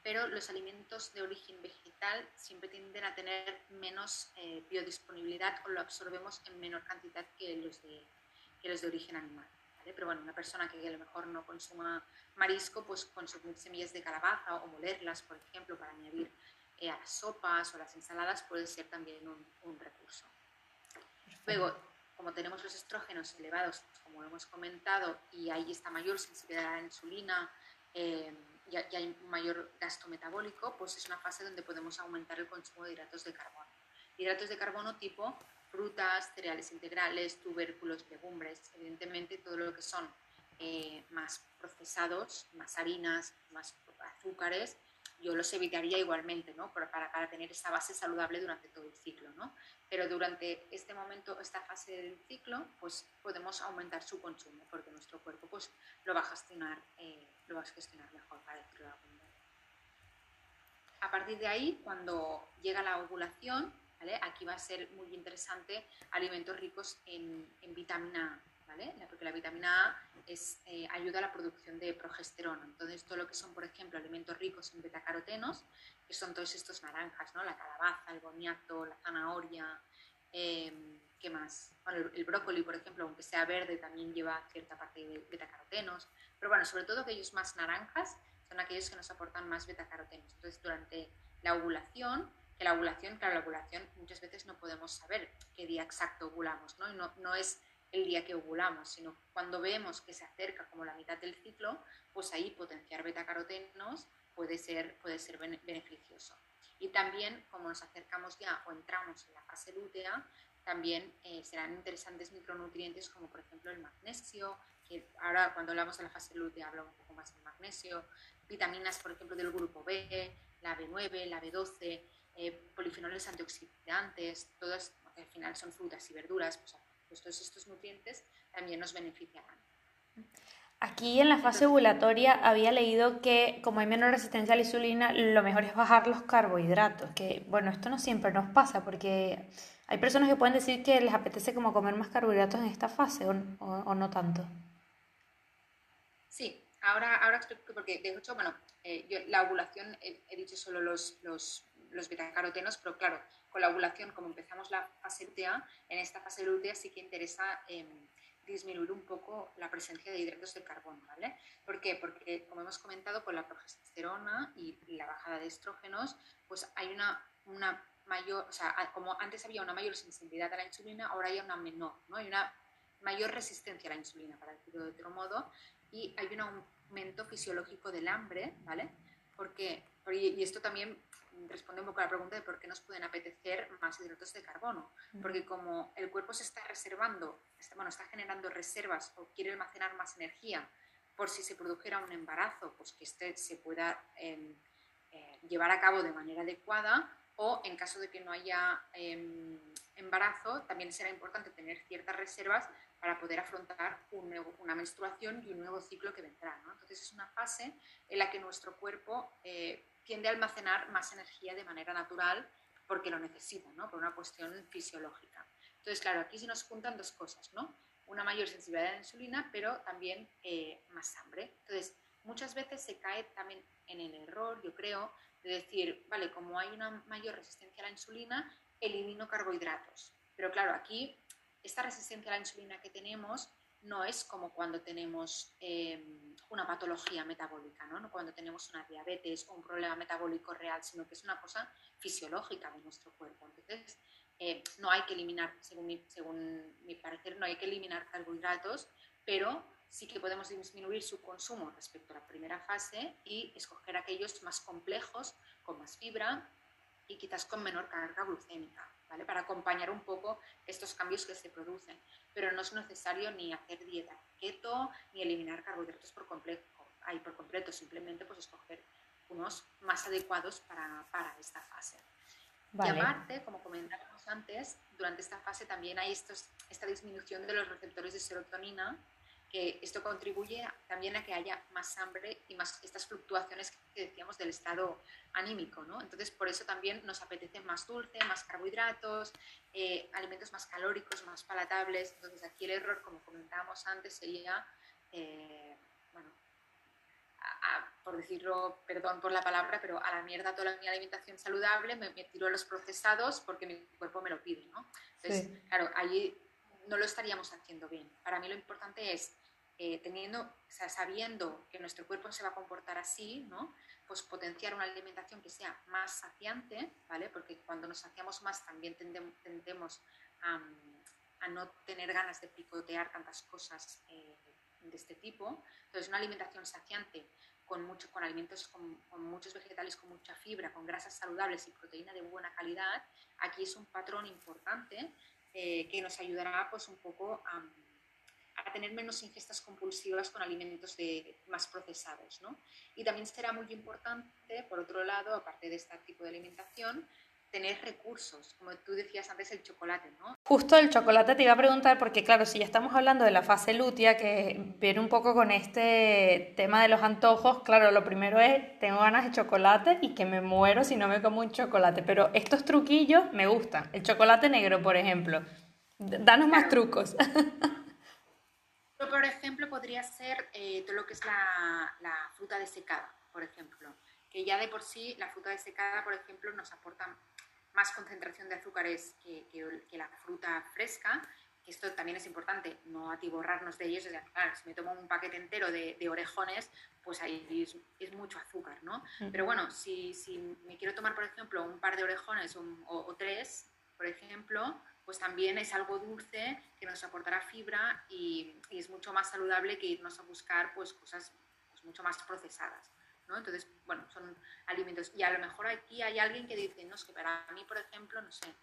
pero los alimentos de origen vegetal siempre tienden a tener menos eh, biodisponibilidad o lo absorbemos en menor cantidad que los de, que los de origen animal. Pero bueno, una persona que a lo mejor no consuma marisco, pues consumir semillas de calabaza o molerlas, por ejemplo, para añadir eh, a las sopas o las ensaladas puede ser también un, recurso. Luego, como tenemos los estrógenos elevados, como hemos comentado, y hay esta mayor sensibilidad a la insulina eh, y, hay un mayor gasto metabólico, pues es una fase donde podemos aumentar el consumo de hidratos de carbono. Hidratos de carbono tipo frutas, cereales integrales, tubérculos, legumbres, evidentemente todo lo que son eh, más procesados, más harinas, más azúcares, yo los evitaría igualmente, ¿no? Para, para, tener esa base saludable durante todo el ciclo, ¿no? Pero durante este momento, esta fase del ciclo, pues podemos aumentar su consumo, porque nuestro cuerpo pues lo va a gestionar, eh, lo va a gestionar mejor, para decirlo de algún modo. A partir de ahí, cuando llega la ovulación, Aquí va a ser muy interesante alimentos ricos en, vitamina A, ¿vale? Porque la vitamina A es, eh, ayuda a la producción de progesterona. Entonces, todo lo que son, por ejemplo, alimentos ricos en betacarotenos, que son todos estos naranjas, ¿no? La calabaza, el boniato, la zanahoria, em, ¿qué más? Bueno, el, brócoli, por ejemplo, aunque sea verde, también lleva cierta parte de betacarotenos. Pero bueno, sobre todo aquellos más naranjas son aquellos que nos aportan más betacarotenos. Entonces, durante la ovulación, que la ovulación, claro, la ovulación muchas veces no podemos saber qué día exacto ovulamos, ¿no? No, no es el día que ovulamos, sino cuando vemos que se acerca como la mitad del ciclo, pues ahí potenciar betacarotenos puede ser, puede ser beneficioso. Y también, como nos acercamos ya o entramos en la fase lútea, también eh, serán interesantes micronutrientes como por ejemplo el magnesio, que ahora cuando hablamos de la fase lútea hablamos un poco más del magnesio, vitaminas por ejemplo del grupo B, la B9, la B12, eh, polifenoles antioxidantes, todas al final son frutas y verduras, pues, pues, todos estos nutrientes también nos beneficiarán.
Aquí en la fase ovulatoria había leído que como hay menor resistencia a la insulina, lo mejor es bajar los carbohidratos, que bueno, esto no siempre nos pasa porque hay personas que pueden decir que les apetece como comer más carbohidratos en esta fase o, o, no tanto.
Sí, ahora, ahora explico porque de hecho, bueno, eh, yo, la ovulación he, dicho solo los, los los betacarotenos, pero claro, con la ovulación, como empezamos la fase lútea, en esta fase lútea sí que interesa em, disminuir un poco la presencia de hidratos de carbono, ¿vale? ¿Por qué? Porque, como hemos comentado, con la progesterona y la bajada de estrógenos, pues hay una, una mayor, o sea, como antes había una mayor sensibilidad a la insulina, ahora hay una menor, ¿no? Hay una mayor resistencia a la insulina, para decirlo de otro modo, y hay un aumento fisiológico del hambre, ¿vale? Porque, y esto también responde un poco a la pregunta de por qué nos pueden apetecer más hidratos de carbono. Porque como el cuerpo se está reservando, está, bueno, está generando reservas o quiere almacenar más energía por si se produjera un embarazo, pues que este se pueda em, eh, llevar a cabo de manera adecuada o en caso de que no haya em, embarazo, también será importante tener ciertas reservas para poder afrontar una menstruación y un nuevo ciclo que vendrá. Entonces es una fase en la que nuestro cuerpo eh, tiende a almacenar más energía de manera natural porque lo necesita, ¿no? por una cuestión fisiológica. Entonces, claro, aquí se nos juntan dos cosas, ¿no? Una mayor sensibilidad a la insulina, pero también eh, más hambre. Entonces, muchas veces se cae también en el error, yo creo, de decir, vale, como hay una mayor resistencia a la insulina, elimino carbohidratos. Pero claro, aquí esta resistencia a la insulina que tenemos no es como cuando tenemos em, una patología metabólica, ¿no? cuando tenemos una diabetes o un problema metabólico real, sino que es una cosa fisiológica de nuestro cuerpo. Entonces, eh, no hay que eliminar, según mi, según mi parecer, no hay que eliminar carbohidratos, pero sí que podemos disminuir su consumo respecto a la primera fase y escoger aquellos más complejos, con más fibra y quizás con menor carga glucémica, ¿vale? Para acompañar un poco estos cambios que se producen. Pero no es necesario ni hacer dieta keto ni eliminar carbohidratos por completo, hay por completo, simplemente pues escoger unos más adecuados para, para esta fase. Y aparte, como comentábamos antes, durante esta fase también hay estos, esta disminución de los receptores de serotonina que esto contribuye también a que haya más hambre y más estas fluctuaciones que decíamos del estado anímico, ¿no? Entonces, por eso también nos apetece más dulce, más carbohidratos, eh, alimentos más calóricos, más palatables. Entonces, aquí el error, como comentábamos antes, sería, eh, bueno, por decirlo, perdón por la palabra, pero a la mierda toda mi alimentación saludable, me, tiro a los procesados porque mi cuerpo me lo pide, ¿no? Entonces, claro, allí no lo estaríamos haciendo bien. Para mí lo importante es eh, teniendo, sabiendo que nuestro cuerpo se va a comportar así, ¿no? Pues potenciar una alimentación que sea más saciante, ¿vale? Porque cuando nos saciamos más también tendemos a, no tener ganas de picotear tantas cosas eh, de este tipo. Entonces, una alimentación saciante con, mucho, con alimentos, con, muchos vegetales, con mucha fibra, con grasas saludables y proteína de buena calidad, aquí es un patrón importante eh, que nos ayudará pues un poco a a tener menos ingestas compulsivas con alimentos de, más procesados. ¿no? Y también será muy importante, por otro lado, aparte de este tipo de alimentación, tener recursos, como tú decías antes, el chocolate, ¿no?
Justo el chocolate te iba a preguntar, porque claro, si ya estamos hablando de la fase lútea, que viene un poco con este tema de los antojos, claro, lo primero es, tengo ganas de chocolate y que me muero si no me como un chocolate, pero estos truquillos me gustan. El chocolate negro, por ejemplo. Danos más trucos.
por ejemplo, podría ser eh, todo lo que es la, fruta desecada, por ejemplo, que ya de por sí la fruta desecada, por ejemplo, nos aporta más concentración de azúcares que, la fruta fresca, que esto también es importante, no atiborrarnos de ellos. Claro, si me tomo un paquete entero de, orejones, pues ahí es, mucho azúcar, ¿no? Pero bueno, si, me quiero tomar, por ejemplo, un par de orejones o tres, por ejemplo, pues también es algo dulce que nos aportará fibra y, es mucho más saludable que irnos a buscar pues cosas pues, mucho más procesadas. ¿no? Entonces, bueno, son alimentos. Y a lo mejor aquí hay alguien que dice, no, es para mí, por ejemplo, no sé,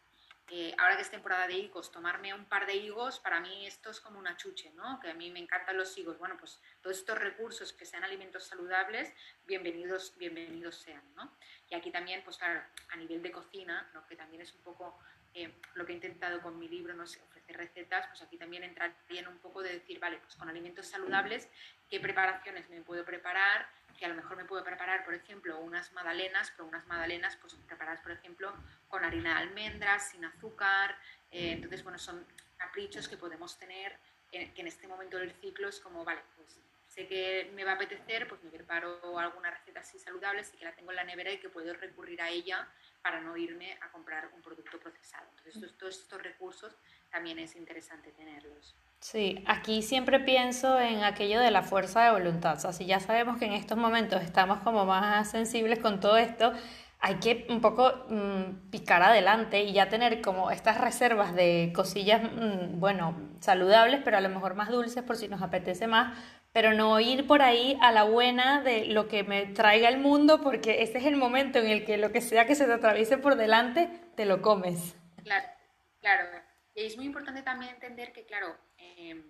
eh, ahora que es temporada de higos, tomarme un par de higos, para mí esto es como una chuche, ¿no? Que a mí me encantan los higos. Bueno, pues todos estos recursos que sean alimentos saludables, bienvenidos, bienvenidos sean, ¿no? Y aquí también, pues claro, a nivel de cocina, ¿no? que también es un poco eh, lo que he intentado con mi libro, no sé, ofrecer recetas, pues aquí también entraría en un poco de decir, vale, pues con alimentos saludables, ¿qué preparaciones me puedo preparar? Que a lo mejor me puedo preparar, por ejemplo, unas magdalenas, pero unas magdalenas pues preparadas, por ejemplo, con harina de almendras, sin azúcar. Eh, entonces, bueno, son caprichos que podemos tener, que en este momento del ciclo es como, vale, pues sé que me va a apetecer, pues me preparo alguna receta así saludable, sé que la tengo en la nevera y que puedo recurrir a ella para no irme a comprar un producto procesado. Entonces, todos estos recursos también es interesante tenerlos.
Sí, aquí siempre pienso en aquello de la fuerza de voluntad. O sea, si ya sabemos que en estos momentos estamos como más sensibles con todo esto, hay que un poco mm, picar adelante y ya tener como estas reservas de cosillas, mm, bueno, saludables, pero a lo mejor más dulces por si nos apetece más, pero no ir por ahí a la buena de lo que me traiga el mundo, porque ese es el momento en el que lo que sea que se te atraviese por delante, te lo comes.
Claro, claro. Y es muy importante también entender que, claro, eh,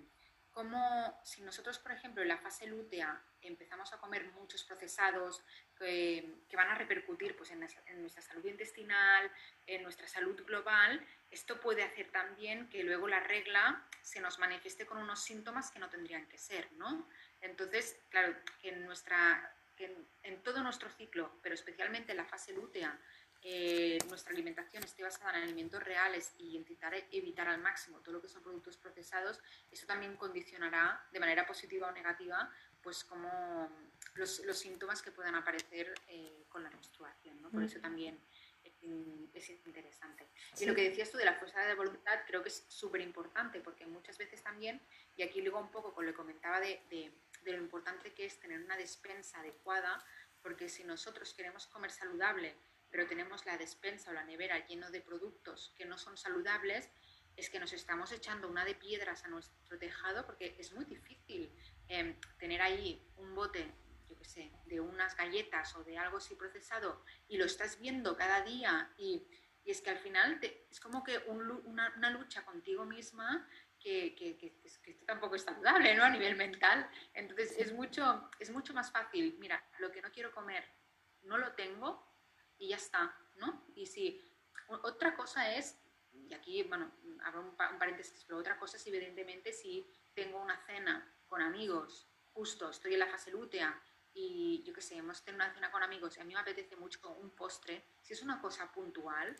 como si nosotros, por ejemplo, en la fase lútea empezamos a comer muchos procesados que, van a repercutir pues, en, nuestra salud intestinal, en nuestra salud global, esto puede hacer también que luego la regla se nos manifieste con unos síntomas que no tendrían que ser, ¿no? Entonces, claro, que en, nuestra, que en todo nuestro ciclo, pero especialmente en la fase lútea, eh, nuestra alimentación esté basada en alimentos reales y intentar evitar al máximo todo lo que son productos procesados, eso también condicionará de manera positiva o negativa pues como los, los síntomas que puedan aparecer eh, con la menstruación. ¿no? Por eso también es interesante. Y lo que decías tú de la fuerza de voluntad creo que es súper importante porque muchas veces también, y aquí luego un poco con lo que comentaba de, de, de, lo importante que es tener una despensa adecuada, porque si nosotros queremos comer saludable, pero tenemos la despensa o la nevera lleno de productos que no son saludables, es que nos estamos echando una de piedras a nuestro tejado porque es muy difícil eh, tener ahí un bote yo qué sé, de unas galletas o de algo así procesado y lo estás viendo cada día y, y es que al final te, es como que un, una, una, lucha contigo misma que, que, que, que, tampoco es saludable, ¿no? A nivel mental. Entonces es mucho, es mucho más fácil, mira, lo que no quiero comer no lo tengo y ya está, ¿no? Y si otra cosa es, y aquí, bueno, un, un paréntesis, pero otra cosa es evidentemente si tengo una cena con amigos, justo estoy en la fase lútea y yo qué sé, hemos tenido una cena con amigos y a mí me apetece mucho un postre, si es una cosa puntual,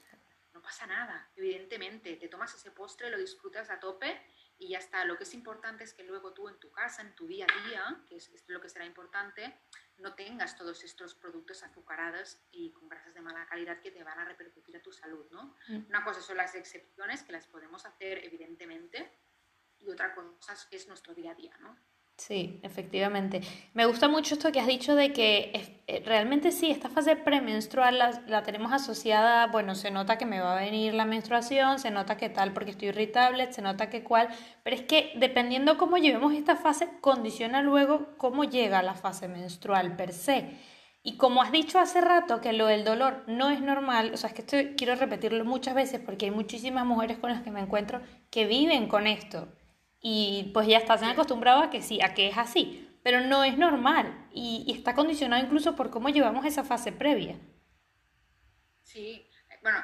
no pasa nada, evidentemente, te tomas ese postre, lo disfrutas a tope y ya está. Lo que es importante es que luego tú en tu casa, en tu día a día, que es, lo que será importante, no tengas todos estos productos azucarados y con grasas de mala calidad que te van a repercutir a tu salud, ¿no? Mm. Una cosa son las excepciones, que las podemos hacer evidentemente, y otra cosa es nuestro día a día, ¿no?
Sí, efectivamente. Me gusta mucho esto que has dicho de que eh, realmente sí, esta fase premenstrual la, la, tenemos asociada, bueno, se nota que me va a venir la menstruación, se nota que tal porque estoy irritable, se nota que cual, pero es que dependiendo cómo llevemos esta fase, condiciona luego cómo llega la fase menstrual per se. Y como has dicho hace rato que lo del dolor no es normal, o sea, es que esto quiero repetirlo muchas veces porque hay muchísimas mujeres con las que me encuentro que viven con esto y pues ya estás acostumbrado a que sí, a que es así, pero no es normal y, y, está condicionado incluso por cómo llevamos esa fase previa.
Sí, bueno,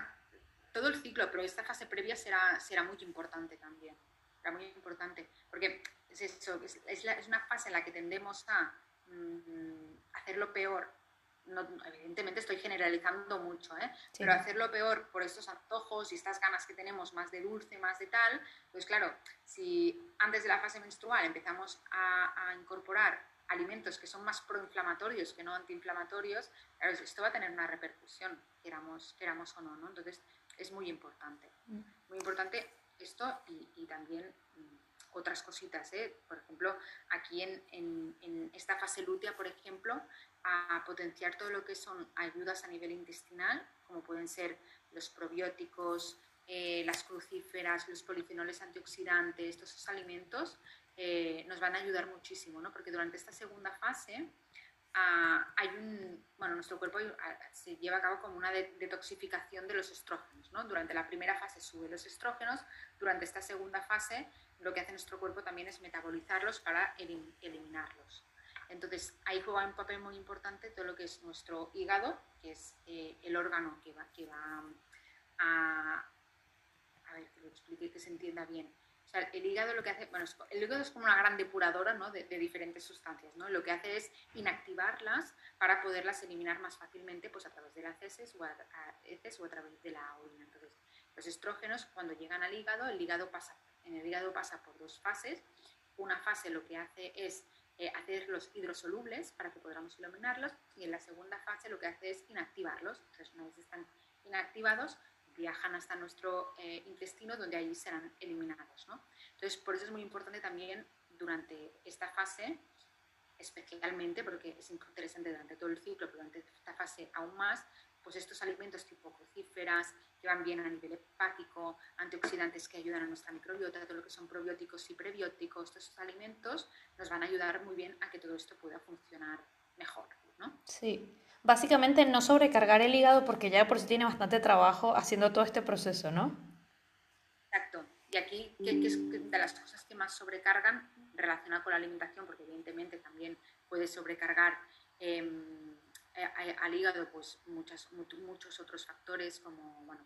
todo el ciclo, pero esta fase previa será, será muy importante también, será muy importante, porque es, eso, es, es, la, es una fase en la que tendemos a mm, hacerlo peor no, evidentemente estoy generalizando mucho, ¿eh? sí. pero hacerlo peor por estos antojos y estas ganas que tenemos más de dulce, más de tal, pues claro, si antes de la fase menstrual empezamos a, a incorporar alimentos que son más proinflamatorios que no antiinflamatorios, claro, esto va a tener una repercusión, queramos, queramos o no, ¿no? Entonces es muy importante, mm. muy importante esto y, y también mm, otras cositas, ¿eh? por ejemplo, aquí en, esta fase lútea, por ejemplo, a potenciar todo lo que son ayudas a nivel intestinal, como pueden ser los probióticos, eh, las crucíferas, los polifenoles antioxidantes, todos esos alimentos eh, nos van a ayudar muchísimo, ¿no? porque durante esta segunda fase ah, hay un, bueno, nuestro cuerpo ah, se lleva a cabo como una de detoxificación de los estrógenos. ¿no? Durante la primera fase sube los estrógenos, durante esta segunda fase lo que hace nuestro cuerpo también es metabolizarlos para elim eliminarlos. Entonces, ahí juega un papel muy importante todo lo que es nuestro hígado, que es eh, el órgano que va, que va a... A ver, que lo explique, que se entienda bien. O sea, el hígado lo que hace, bueno, el hígado es como una gran depuradora ¿no? de, de, diferentes sustancias, ¿no? Lo que hace es inactivarlas para poderlas eliminar más fácilmente pues, a través de las heces o a, a, heces o a través de la orina. Entonces, los estrógenos, cuando llegan al hígado, el hígado pasa, en el hígado pasa por dos fases. Una fase lo que hace es eh, hacerlos hidrosolubles para que podamos eliminarlos y en la segunda fase lo que hace es inactivarlos. Entonces, una vez están inactivados, viajan hasta nuestro eh, intestino donde allí serán eliminados. Entonces, por eso es muy importante también durante esta fase, especialmente porque es interesante durante todo el ciclo, pero durante esta fase aún más, pues estos alimentos tipo crucíferas, que van bien a nivel hepático, antioxidantes que ayudan a nuestra microbiota, todo lo que son probióticos y prebióticos, todos estos alimentos nos van a ayudar muy bien a que todo esto pueda funcionar mejor. ¿no?
Sí, básicamente no sobrecargar el hígado porque ya por sí tiene bastante trabajo haciendo todo este proceso, ¿no?
Exacto. Y aquí, ¿qué, qué es de las cosas que más sobrecargan relacionado con la alimentación? Porque evidentemente también puede sobrecargar eh, al hígado pues muchas, muchos otros factores como bueno,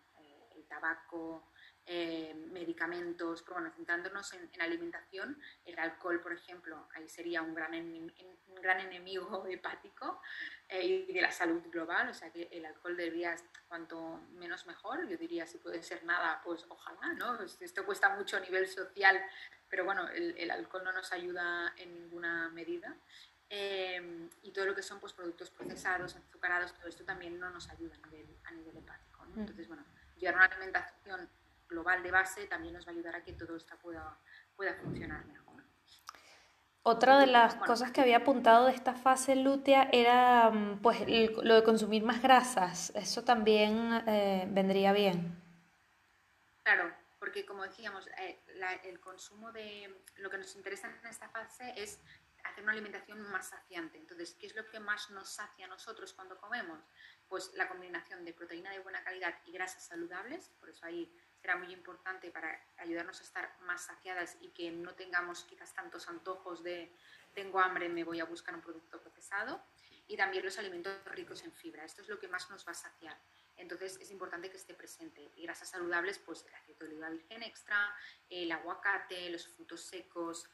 tabaco, eh, medicamentos, pero bueno, centrándonos en, en, alimentación, el alcohol, por ejemplo, ahí sería un gran, en, un gran enemigo hepático eh, y de la salud global, o sea que el alcohol debería, cuanto menos mejor, yo diría si puede ser nada, pues ojalá, ¿no? Esto cuesta mucho a nivel social, pero bueno, el, el alcohol no nos ayuda en ninguna medida eh, y todo lo que son pues, productos procesados, azucarados, todo esto también no nos ayuda a nivel, a nivel hepático. ¿no? Mm. Entonces, bueno, llevar una alimentación global de base también nos va a ayudar a que todo esto pueda, pueda funcionar mejor.
Otra de las cosas que había apuntado de esta fase lútea era mm, pues, lo de consumir más grasas. Eso también eh, vendría bien.
Claro, porque como decíamos, eh, el consumo de lo que nos interesa en esta fase es hacer una alimentación más saciante. Entonces, ¿qué es lo que más nos sacia a nosotros cuando comemos? Pues la combinación de proteína de buena calidad y grasas saludables, por eso ahí será muy importante para ayudarnos a estar más saciadas y que no tengamos quizás tantos antojos de tengo hambre, me voy a buscar un producto procesado. Y también los alimentos ricos en fibra. Esto es lo que más nos va a saciar. Entonces es importante que esté presente. Y grasas saludables, pues el aceite de oliva virgen extra, el aguacate, los frutos secos,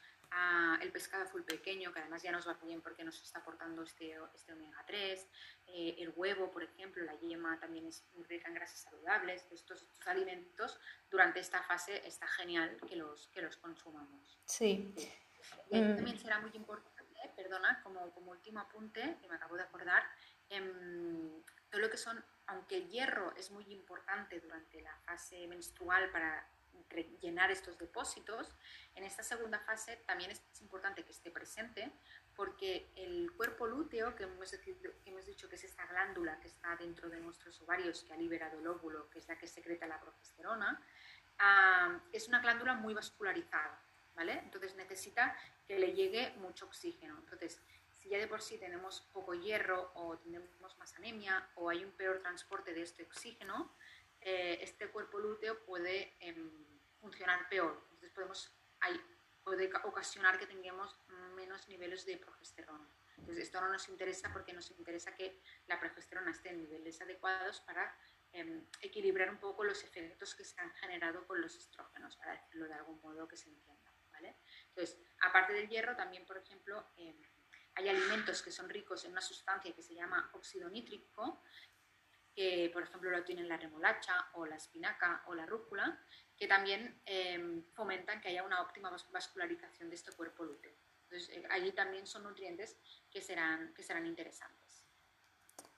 el pescado azul pequeño, que además ya nos va bien porque nos está aportando este, este omega 3, eh, el huevo, por ejemplo, la yema también es muy rica en grasas saludables. Estos, alimentos durante esta fase está genial que los, que los consumamos.
Sí.
Y mm. también será muy importante, perdona, como, como último apunte, que me acabo de acordar, em, todo lo que son, aunque el hierro es muy importante durante la fase menstrual para llenar estos depósitos, en esta segunda fase también es importante que esté presente porque el cuerpo lúteo, que hemos, dicho que es esta glándula que está dentro de nuestros ovarios que ha liberado el óvulo, que es la que secreta la progesterona, es una glándula muy vascularizada, ¿vale? Entonces necesita que le llegue mucho oxígeno. Entonces, si ya de por sí tenemos poco hierro o tenemos más anemia o hay un peor transporte de este oxígeno, eh, este cuerpo lúteo puede em, funcionar peor. Entonces podemos, hay, puede ocasionar que tengamos menos niveles de progesterona. Entonces esto no nos interesa porque nos interesa que la progesterona esté en niveles adecuados para em, equilibrar un poco los efectos que se han generado con los estrógenos, para decirlo de algún modo que se entienda. ¿vale? Entonces, aparte del hierro, también, por ejemplo, em, hay alimentos que son ricos en una sustancia que se llama óxido nítrico, que por ejemplo lo tienen la remolacha o la espinaca o la rúcula, que también em, fomentan que haya una óptima vascularización de este cuerpo lúteo. Entonces, eh, allí también son nutrientes que serán, que serán interesantes.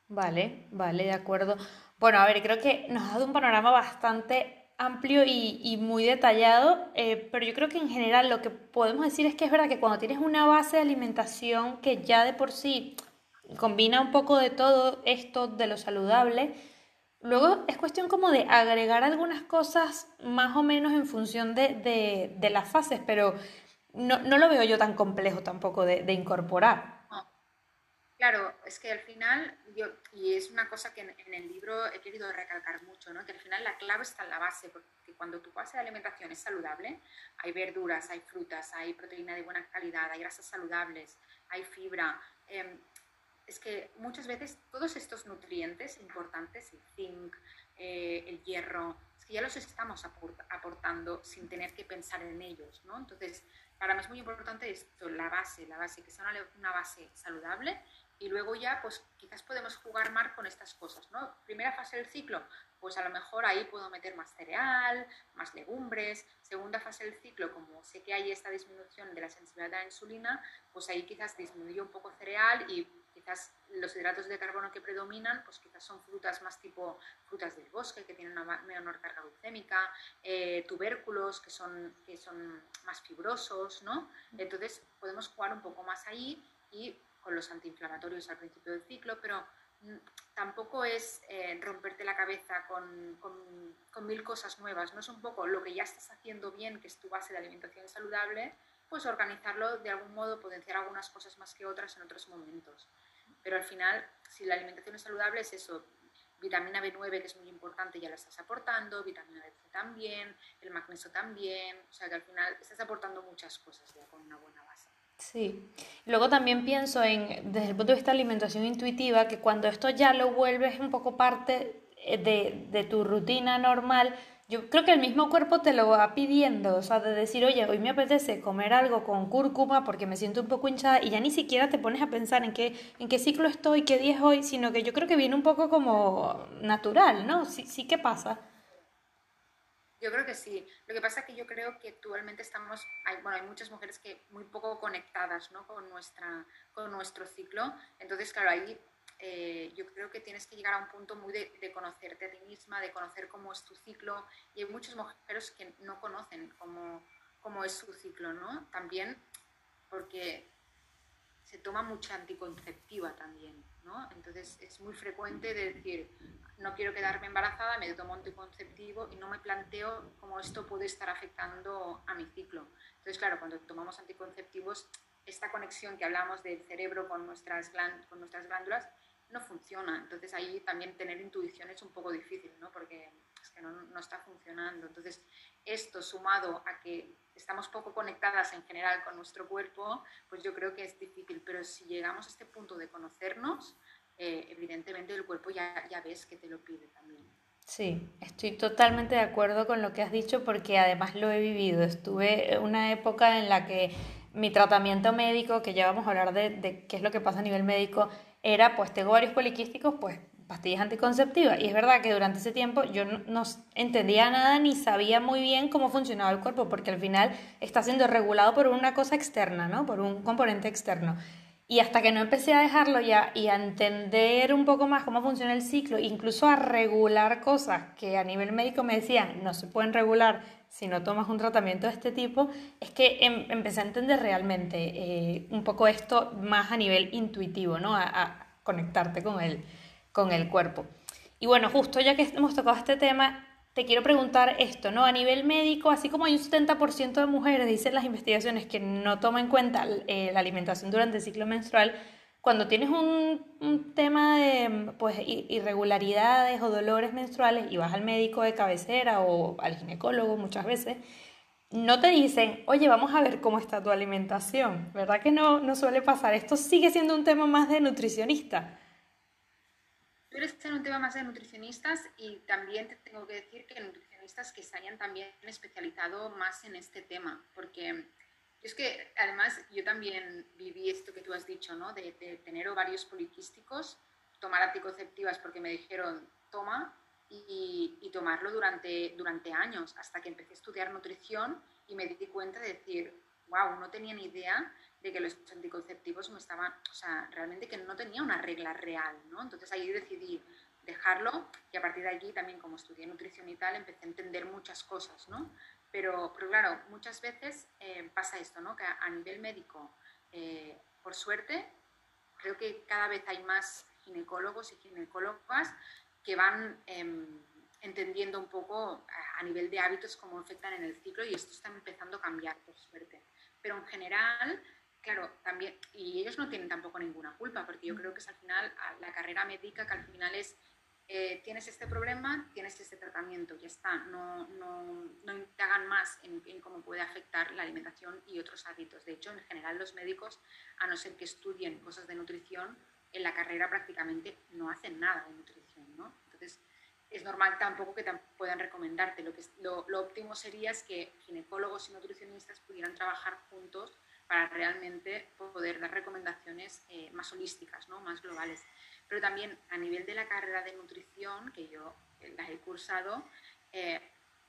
Vale, vale, de acuerdo. Bueno, a ver, creo que nos ha dado un panorama bastante amplio y, muy detallado, eh, pero yo creo que en general lo que podemos decir es que es verdad que cuando tienes una base de alimentación que ya de por sí combina un poco de todo esto de lo saludable. Luego es cuestión como de agregar algunas cosas más o menos en función de, las fases, pero no, lo veo yo tan complejo tampoco de, incorporar.
Claro, es que al final, yo, y es una cosa que en, el libro he querido recalcar mucho, ¿no? que al final la clave está en la base, porque cuando tu base de alimentación es saludable, hay verduras, hay frutas, hay proteína de buena calidad, hay grasas saludables, hay fibra, em, es que muchas veces todos estos nutrientes importantes, el zinc, eh, el hierro, es que ya los estamos aportando sin tener que pensar en ellos, ¿no? Entonces, para mí es muy importante esto, la base, la base, que sea una, base saludable y luego ya, pues quizás podemos jugar más con estas cosas, ¿no? Primera fase del ciclo, pues a lo mejor ahí puedo meter más cereal, más legumbres. Segunda fase del ciclo, como sé que hay esta disminución de la sensibilidad a la insulina, pues ahí quizás disminuyo un poco cereal y quizás los hidratos de carbono que predominan, pues quizás son frutas más tipo frutas del bosque, que tienen una menor carga glucémica, eh, tubérculos que son, que son más fibrosos, ¿no? Entonces podemos jugar un poco más ahí y con los antiinflamatorios al principio del ciclo, pero mm, tampoco es eh, romperte la cabeza con, con, con, mil cosas nuevas, no es un poco lo que ya estás haciendo bien, que es tu base de alimentación saludable, pues organizarlo de algún modo, potenciar algunas cosas más que otras en otros momentos. Pero al final, si la alimentación es saludable, es eso. Vitamina B9, que es muy importante, ya la estás aportando, vitamina D también, el magnesio también. O sea que al final estás aportando muchas cosas ya con una buena base.
Sí. Luego también pienso en, desde el punto de vista de alimentación intuitiva, que cuando esto ya lo vuelves un poco parte eh, de, de tu rutina normal, yo creo que el mismo cuerpo te lo va pidiendo, o sea, de decir, oye, hoy me apetece comer algo con cúrcuma porque me siento un poco hinchada y ya ni siquiera te pones a pensar en qué, en qué ciclo estoy, qué día es hoy, sino que yo creo que viene un poco como natural, ¿no? Sí, sí ¿qué pasa?
Yo creo que sí. Lo que pasa es que yo creo que actualmente estamos, bueno, hay muchas mujeres que muy poco conectadas ¿no? con, nuestra, con nuestro ciclo. Entonces, claro, ahí eh, yo creo que tienes que llegar a un punto muy de, de, conocerte a ti misma, de conocer cómo es tu ciclo. Y hay muchas mujeres que no conocen cómo, cómo es su ciclo, ¿no? También porque se toma mucha anticonceptiva también, ¿no? Entonces es muy frecuente de decir, no quiero quedarme embarazada, me tomo anticonceptivo y no me planteo cómo esto puede estar afectando a mi ciclo. Entonces, claro, cuando tomamos anticonceptivos, esta conexión que hablamos del cerebro con nuestras, con nuestras glándulas no funciona. Entonces ahí también tener intuición es un poco difícil, ¿no? Porque es que no, no, está funcionando. Entonces esto sumado a que estamos poco conectadas en general con nuestro cuerpo, pues yo creo que es difícil. Pero si llegamos a este punto de conocernos, eh, evidentemente el cuerpo ya, ya ves que te lo pide también.
Sí, estoy totalmente de acuerdo con lo que has dicho porque además lo he vivido. Estuve una época en la que mi tratamiento médico, que ya vamos a hablar de, de qué es lo que pasa a nivel médico, era, pues tengo varios poliquísticos, pues pastillas anticonceptivas. Y es verdad que durante ese tiempo yo no, entendía nada ni sabía muy bien cómo funcionaba el cuerpo, porque al final está siendo regulado por una cosa externa, ¿no? Por un componente externo. Y hasta que no empecé a dejarlo ya y a entender un poco más cómo funciona el ciclo, incluso a regular cosas que a nivel médico me decían no se pueden regular si no tomas un tratamiento de este tipo, es que em, empecé a entender realmente eh, un poco esto más a nivel intuitivo, ¿no? A, conectarte con el, con el cuerpo. Y bueno, justo ya que hemos tocado este tema, te quiero preguntar esto, ¿no? A nivel médico, así como hay un 70% de mujeres, dicen las investigaciones, que no toman en cuenta eh, la alimentación durante el ciclo menstrual, cuando tienes un, un, tema de pues, irregularidades o dolores menstruales y vas al médico de cabecera o al ginecólogo muchas veces, no te dicen, oye, vamos a ver cómo está tu alimentación, ¿verdad que no, no suele pasar? Esto sigue siendo un tema más de nutricionista.
Pero este es un tema más de nutricionistas y también te tengo que decir que nutricionistas que se hayan también especializado más en este tema, porque es que además yo también viví esto que tú has dicho, ¿no? De, tener ovarios poliquísticos, tomar anticonceptivas porque me dijeron toma y, y, tomarlo durante, durante años, hasta que empecé a estudiar nutrición y me di cuenta de decir, wow, no tenía ni idea de que los anticonceptivos me estaban, o sea, realmente que no tenía una regla real, ¿no? Entonces ahí decidí dejarlo y a partir de allí también como estudié nutrición y tal empecé a entender muchas cosas, ¿no? Pero, pero claro, muchas veces eh, pasa esto, ¿no? Que a, nivel médico, eh, por suerte, creo que cada vez hay más ginecólogos y ginecólogas que van em, entendiendo un poco a, a nivel de hábitos cómo afectan en el ciclo y esto está empezando a cambiar, por suerte. Pero en general, claro, también, y ellos no tienen tampoco ninguna culpa, porque yo mm. creo que es al final la carrera médica que al final es, eh, tienes este problema, tienes este tratamiento, ya está, no, no, no indagan más en, cómo puede afectar la alimentación y otros hábitos. De hecho, en general los médicos, a no ser que estudien cosas de nutrición, en la carrera prácticamente no hacen nada de nutrición, ¿no? Entonces, es normal tampoco que puedan recomendarte. Lo, que, lo, lo óptimo sería es que ginecólogos y nutricionistas pudieran trabajar juntos para realmente poder dar recomendaciones eh, más holísticas, ¿no? más globales. Pero también a nivel de la carrera de nutrición, que yo eh, las he cursado, eh,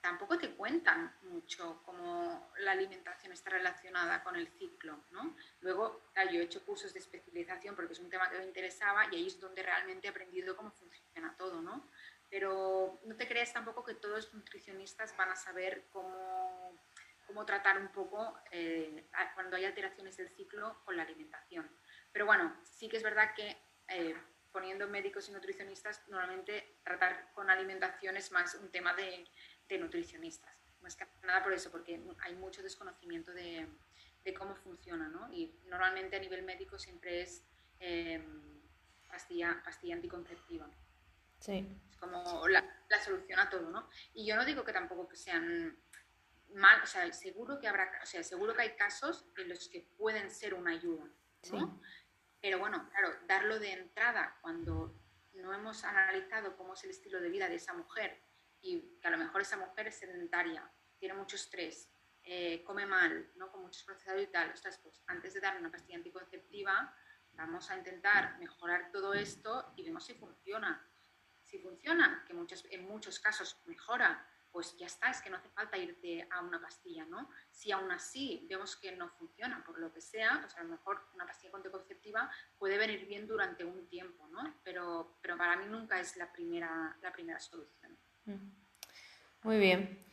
tampoco te cuentan mucho cómo la alimentación está relacionada con el ciclo. ¿no? Luego, yo he hecho cursos de especialización porque es un tema que me interesaba y ahí es donde realmente he aprendido cómo funciona todo. ¿no? Pero no te creas tampoco que todos los nutricionistas van a saber cómo cómo tratar un poco eh, cuando hay alteraciones del ciclo con la alimentación. Pero bueno, sí que es verdad que eh, poniendo médicos y nutricionistas, normalmente tratar con alimentación es más un tema de, de nutricionistas. Más que nada por eso, porque hay mucho desconocimiento de, de cómo funciona, ¿no? Y normalmente a nivel médico siempre es eh, pastilla, pastilla anticonceptiva.
Sí.
Es como la, la, solución a todo, ¿no? Y yo no digo que tampoco que sean mal, o sea, seguro que habrá, o sea, seguro que hay casos en los que pueden ser una ayuda, ¿no? Pero bueno, claro, darlo de entrada cuando no hemos analizado cómo es el estilo de vida de esa mujer y que a lo mejor esa mujer es sedentaria, tiene mucho estrés, eh, come mal, ¿no? con muchos procesados y tal, ostras, pues antes de darle una pastilla anticonceptiva, vamos a intentar mejorar todo esto y vemos si funciona. Si funciona, que muchos, en muchos casos mejora, pues ya está, es que no hace falta irte a una pastilla, ¿no? Si aún así vemos que no funciona por lo que sea, pues a lo mejor una pastilla anticonceptiva puede venir bien durante un tiempo, ¿no? Pero, pero para mí nunca es la primera, la primera solución.
Muy bien.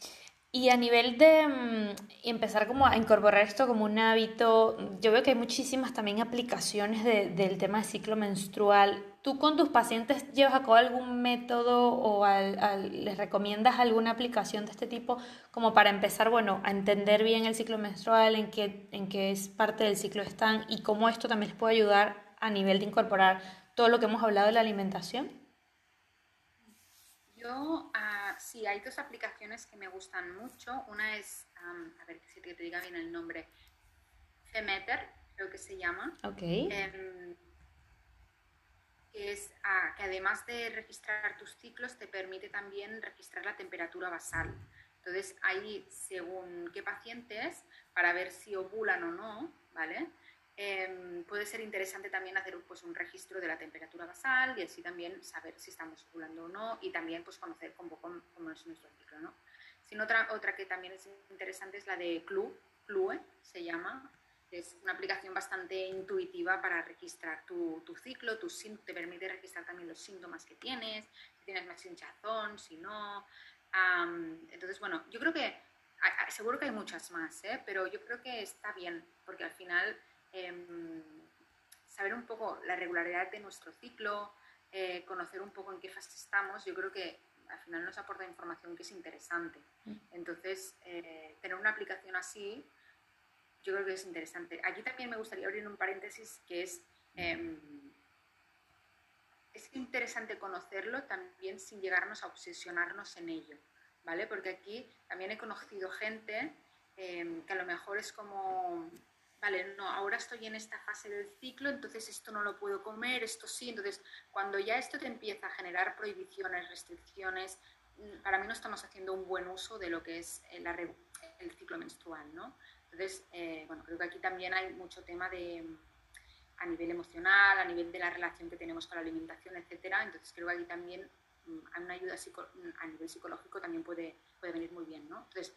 Y a nivel de mm, empezar como a incorporar esto como un hábito, yo veo que hay muchísimas también aplicaciones del tema de ciclo menstrual. ¿Tú con tus pacientes llevas a cabo algún método o les recomiendas alguna aplicación de este tipo como para empezar, bueno, a entender bien el ciclo menstrual, en qué, en qué es parte del ciclo están y cómo esto también les puede ayudar a nivel de incorporar todo lo que hemos hablado de la alimentación?
Yo, uh, sí, hay dos aplicaciones que me gustan mucho. Una es, a ver si te, diga bien el nombre, Femeter, creo que se llama.
Ok.
Que es que además de registrar tus ciclos, te permite también registrar la temperatura basal. Entonces, ahí, según qué pacientes, para ver si ovulan o no, ¿vale? Em, puede ser interesante también hacer pues, un registro de la temperatura basal y así también saber si estamos ovulando o no y también pues, conocer cómo, cómo es nuestro ciclo. ¿no? Sin otra, otra que también es interesante es la de Clue, Clue se llama, es una aplicación bastante intuitiva para registrar tu, tu ciclo, tu, te permite registrar también los síntomas que tienes, si tienes más hinchazón, si no. entonces, bueno, yo creo que, seguro que hay muchas más, ¿eh? pero yo creo que está bien, porque al final Em, saber un poco la regularidad de nuestro ciclo, eh, conocer un poco en qué fase estamos, yo creo que al final nos aporta información que es interesante. Mm. Entonces, eh, tener una aplicación así, yo creo que es interesante. Aquí también me gustaría abrir un paréntesis que es, em, es interesante conocerlo también sin llegarnos a obsesionarnos en ello, ¿vale? Porque aquí también he conocido gente em, que a lo mejor es como vale, no, ahora estoy en esta fase del ciclo, entonces esto no lo puedo comer, esto sí. Entonces, cuando ya esto te empieza a generar prohibiciones, restricciones, mm, para mí no estamos haciendo un buen uso de lo que es el, el ciclo menstrual, ¿no? Entonces, eh, bueno, creo que aquí también hay mucho tema de a nivel emocional, a nivel de la relación que tenemos con la alimentación, etcétera. Entonces, creo que aquí también mm, una ayuda a nivel psicológico también puede, puede venir muy bien, ¿no? Entonces,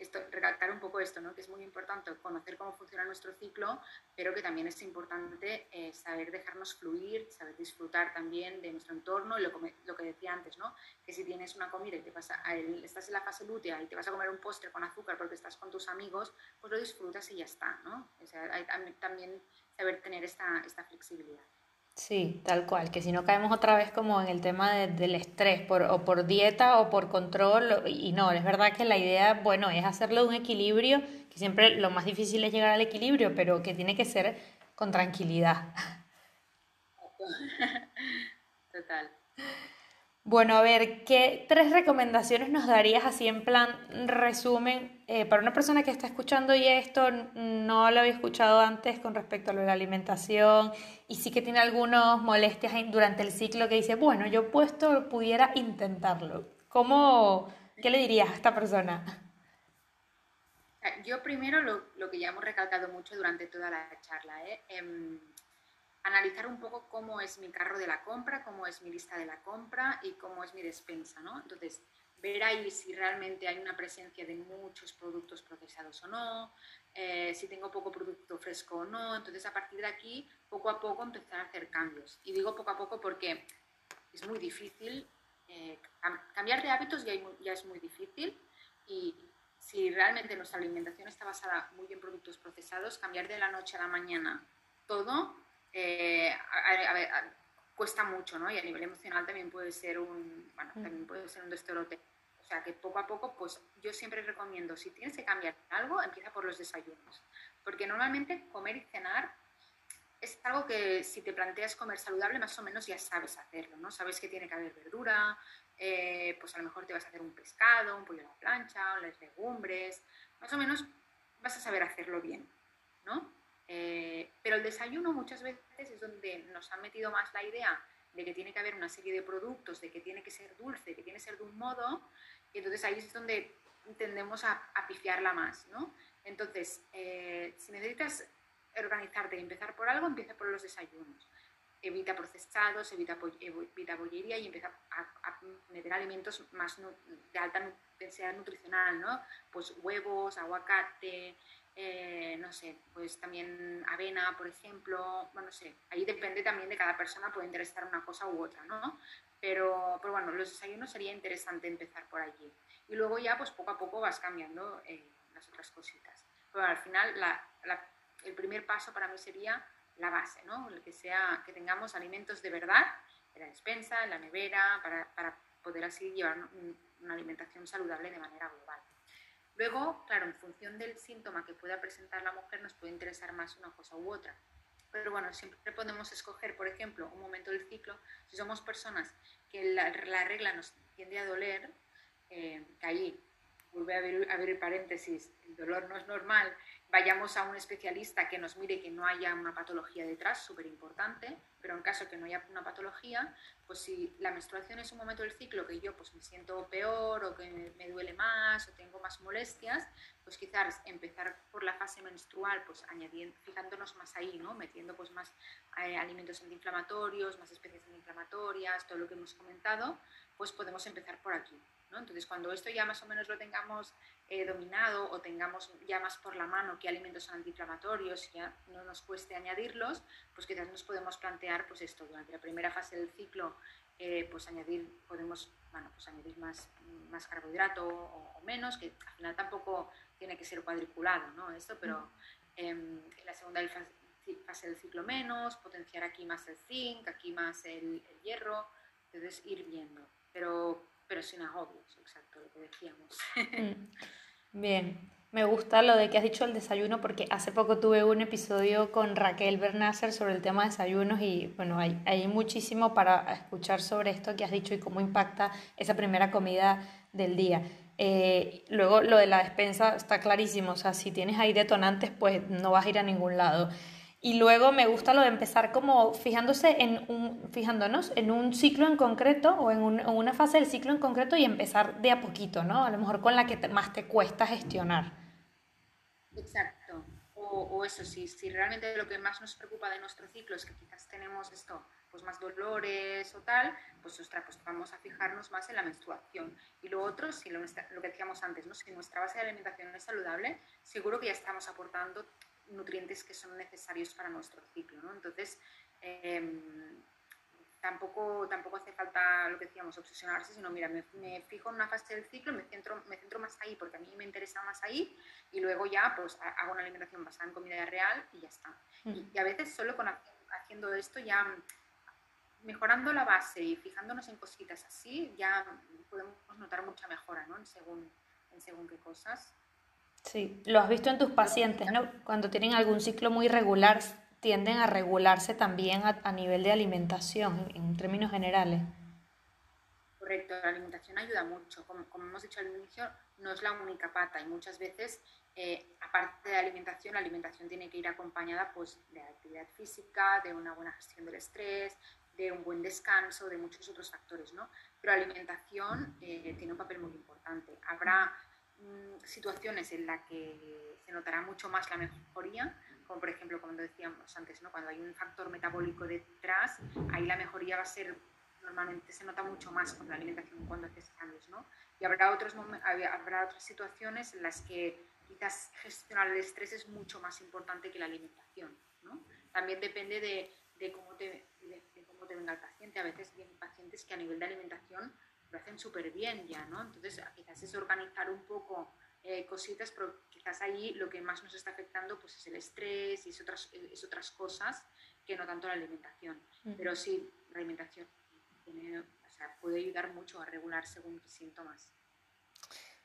esto, recalcar un poco esto, ¿no? que es muy importante conocer cómo funciona nuestro ciclo, pero que también es importante eh, saber dejarnos fluir, saber disfrutar también de nuestro entorno, lo, lo que decía antes, ¿no? que si tienes una comida y te pasa, estás en la fase lútea y te vas a comer un postre con azúcar porque estás con tus amigos, pues lo disfrutas y ya está. ¿no? O sea, también saber tener esta flexibilidad.
Sí, tal cual, que si no caemos otra vez como en el tema del estrés, por, o por dieta o por control, y no, es verdad que la idea, bueno, es hacerlo un equilibrio, que siempre lo más difícil es llegar al equilibrio, pero que tiene que ser con tranquilidad.
Total.
Bueno, a ver, ¿qué tres recomendaciones nos darías así en plan resumen eh, para una persona que está escuchando y esto no lo había escuchado antes con respecto a lo de la alimentación y sí que tiene algunas molestias durante el ciclo que dice, bueno, yo puesto pudiera intentarlo. ¿Cómo, qué le dirías a esta persona?
Yo primero lo, lo que ya hemos recalcado mucho durante toda la charla, ¿eh? Em, analizar un poco cómo es mi carro de la compra, cómo es mi lista de la compra y cómo es mi despensa, ¿no? Entonces, ver ahí si realmente hay una presencia de muchos productos procesados o no, eh, si tengo poco producto fresco o no. Entonces, a partir de aquí, poco a poco empezar a hacer cambios. Y digo poco a poco porque es muy difícil. Eh, cambiar de hábitos ya, es muy difícil y si realmente nuestra alimentación está basada muy en productos procesados, cambiar de la noche a la mañana todo eh, cuesta mucho, ¿no? Y a nivel emocional también puede ser un, bueno, mm. también puede ser un destorote. O sea, que poco a poco, pues yo siempre recomiendo, si tienes que cambiar algo, empieza por los desayunos. Porque normalmente comer y cenar es algo que si te planteas comer saludable, más o menos ya sabes hacerlo, ¿no? Sabes que tiene que haber verdura, eh, pues a lo mejor te vas a hacer un pescado, un pollo a la plancha, las legumbres, más o menos vas a saber hacerlo bien, ¿no? Eh, pero el desayuno muchas veces es donde nos han metido más la idea de que tiene que haber una serie de productos, de que tiene que ser dulce, que tiene que ser de un modo, y entonces ahí es donde tendemos a, a pifiarla más, ¿no? Entonces, eh, si necesitas organizarte y empezar por algo, empieza por los desayunos. evita procesados, evita, evita bollería y empieza a, meter alimentos más de alta densidad nutricional, ¿no? Pues huevos, aguacate, eh, no sé, pues también avena, por ejemplo, bueno, no sé, ahí depende también de cada persona, puede interesar una cosa u otra, ¿no? Pero, pero bueno, los desayunos sería interesante empezar por allí. Y luego ya, pues poco a poco vas cambiando eh, las otras cositas. Pero al final, el primer paso para mí sería la base, ¿no? Que sea, que tengamos alimentos de verdad en la despensa, en la nevera, para, para poder así llevar una alimentación saludable de manera global. Luego, claro, en función del síntoma que pueda presentar la mujer, nos puede interesar más una cosa u otra. Pero bueno, siempre podemos escoger, por ejemplo, un momento del ciclo. Si somos personas que la, regla nos tiende a doler, eh, que ahí, vuelve a abrir, paréntesis, el dolor no es normal vayamos a un especialista que nos mire que no haya una patología detrás, súper importante, pero en caso que no haya una patología, pues si la menstruación es un momento del ciclo que yo pues me siento peor o que me duele más o tengo más molestias, pues quizás empezar por la fase menstrual, pues añadiendo, fijándonos más ahí, ¿no? Metiendo pues más eh, alimentos antiinflamatorios, más especies antiinflamatorias, todo lo que hemos comentado, pues podemos empezar por aquí. Entonces, cuando esto ya más o menos lo tengamos eh, dominado o tengamos ya más por la mano qué alimentos son antiinflamatorios y ya no nos cueste añadirlos, pues quizás nos podemos plantear pues esto, durante la primera fase del ciclo, eh, pues añadir, podemos, bueno, pues añadir más, más carbohidrato o, menos, que al final tampoco tiene que ser cuadriculado, ¿no? Esto, pero em, en la segunda fase del ciclo menos, potenciar aquí más el zinc, aquí más el, el hierro, entonces ir viendo. Pero pero sin agobios, exacto, lo que decíamos.
Mm. Bien, me gusta lo de que has dicho el desayuno porque hace poco tuve un episodio con Raquel Bernasser sobre el tema de desayunos y bueno, hay, hay muchísimo para escuchar sobre esto que has dicho y cómo impacta esa primera comida del día. Eh, luego lo de la despensa está clarísimo, o sea, si tienes ahí detonantes, pues no vas a ir a ningún lado. Y luego me gusta lo de empezar como fijándose en un, fijándonos en un ciclo en concreto o en, una fase del ciclo en concreto y empezar de a poquito, ¿no? A lo mejor con la que más te cuesta gestionar.
Exacto. O, eso, sí, si realmente lo que más nos preocupa de nuestro ciclo es que quizás tenemos esto, pues más dolores o tal, pues ostras, pues vamos a fijarnos más en la menstruación. Y lo otro, si lo, que decíamos antes, ¿no? si nuestra base de alimentación es saludable, seguro que ya estamos aportando nutrientes que son necesarios para nuestro ciclo. ¿no? Entonces, em, tampoco, tampoco hace falta lo que decíamos, obsesionarse, sino mira, me, fijo en una fase del ciclo, me centro, me centro más ahí porque a mí me interesa más ahí y luego ya pues hago una alimentación basada en comida real y ya está. Y, a veces solo con haciendo esto ya mejorando la base y fijándonos en cositas así, ya podemos notar mucha mejora ¿no? en, según, en según qué cosas.
Sí, lo has visto en tus pacientes, ¿no? Cuando tienen algún ciclo muy regular, tienden a regularse también a, nivel de alimentación, en, términos generales.
Correcto, la alimentación ayuda mucho. Como, hemos dicho al inicio, no es la única pata y muchas veces, eh, aparte de la alimentación, la alimentación tiene que ir acompañada pues, de actividad física, de una buena gestión del estrés, de un buen descanso, de muchos otros factores, ¿no? Pero la alimentación eh, tiene un papel muy importante. Habrá situaciones en las que se notará mucho más la mejoría, como por ejemplo cuando decíamos antes, ¿no? cuando hay un factor metabólico detrás, ahí la mejoría va a ser, normalmente se nota mucho más con la alimentación cuando haces cambios. ¿no? Y habrá, otros habrá otras situaciones en las que quizás gestionar el estrés es mucho más importante que la alimentación. ¿no? También depende de, de cómo te, cómo te venga el paciente. A veces vienen pacientes que a nivel de alimentación lo hacen súper bien ya, ¿no? Entonces, quizás es organizar un poco eh, cositas, pero quizás ahí lo que más nos está afectando pues, es el estrés y es otras, es otras cosas que no tanto la alimentación. Pero sí, la alimentación puede ayudar mucho a regular según qué síntomas.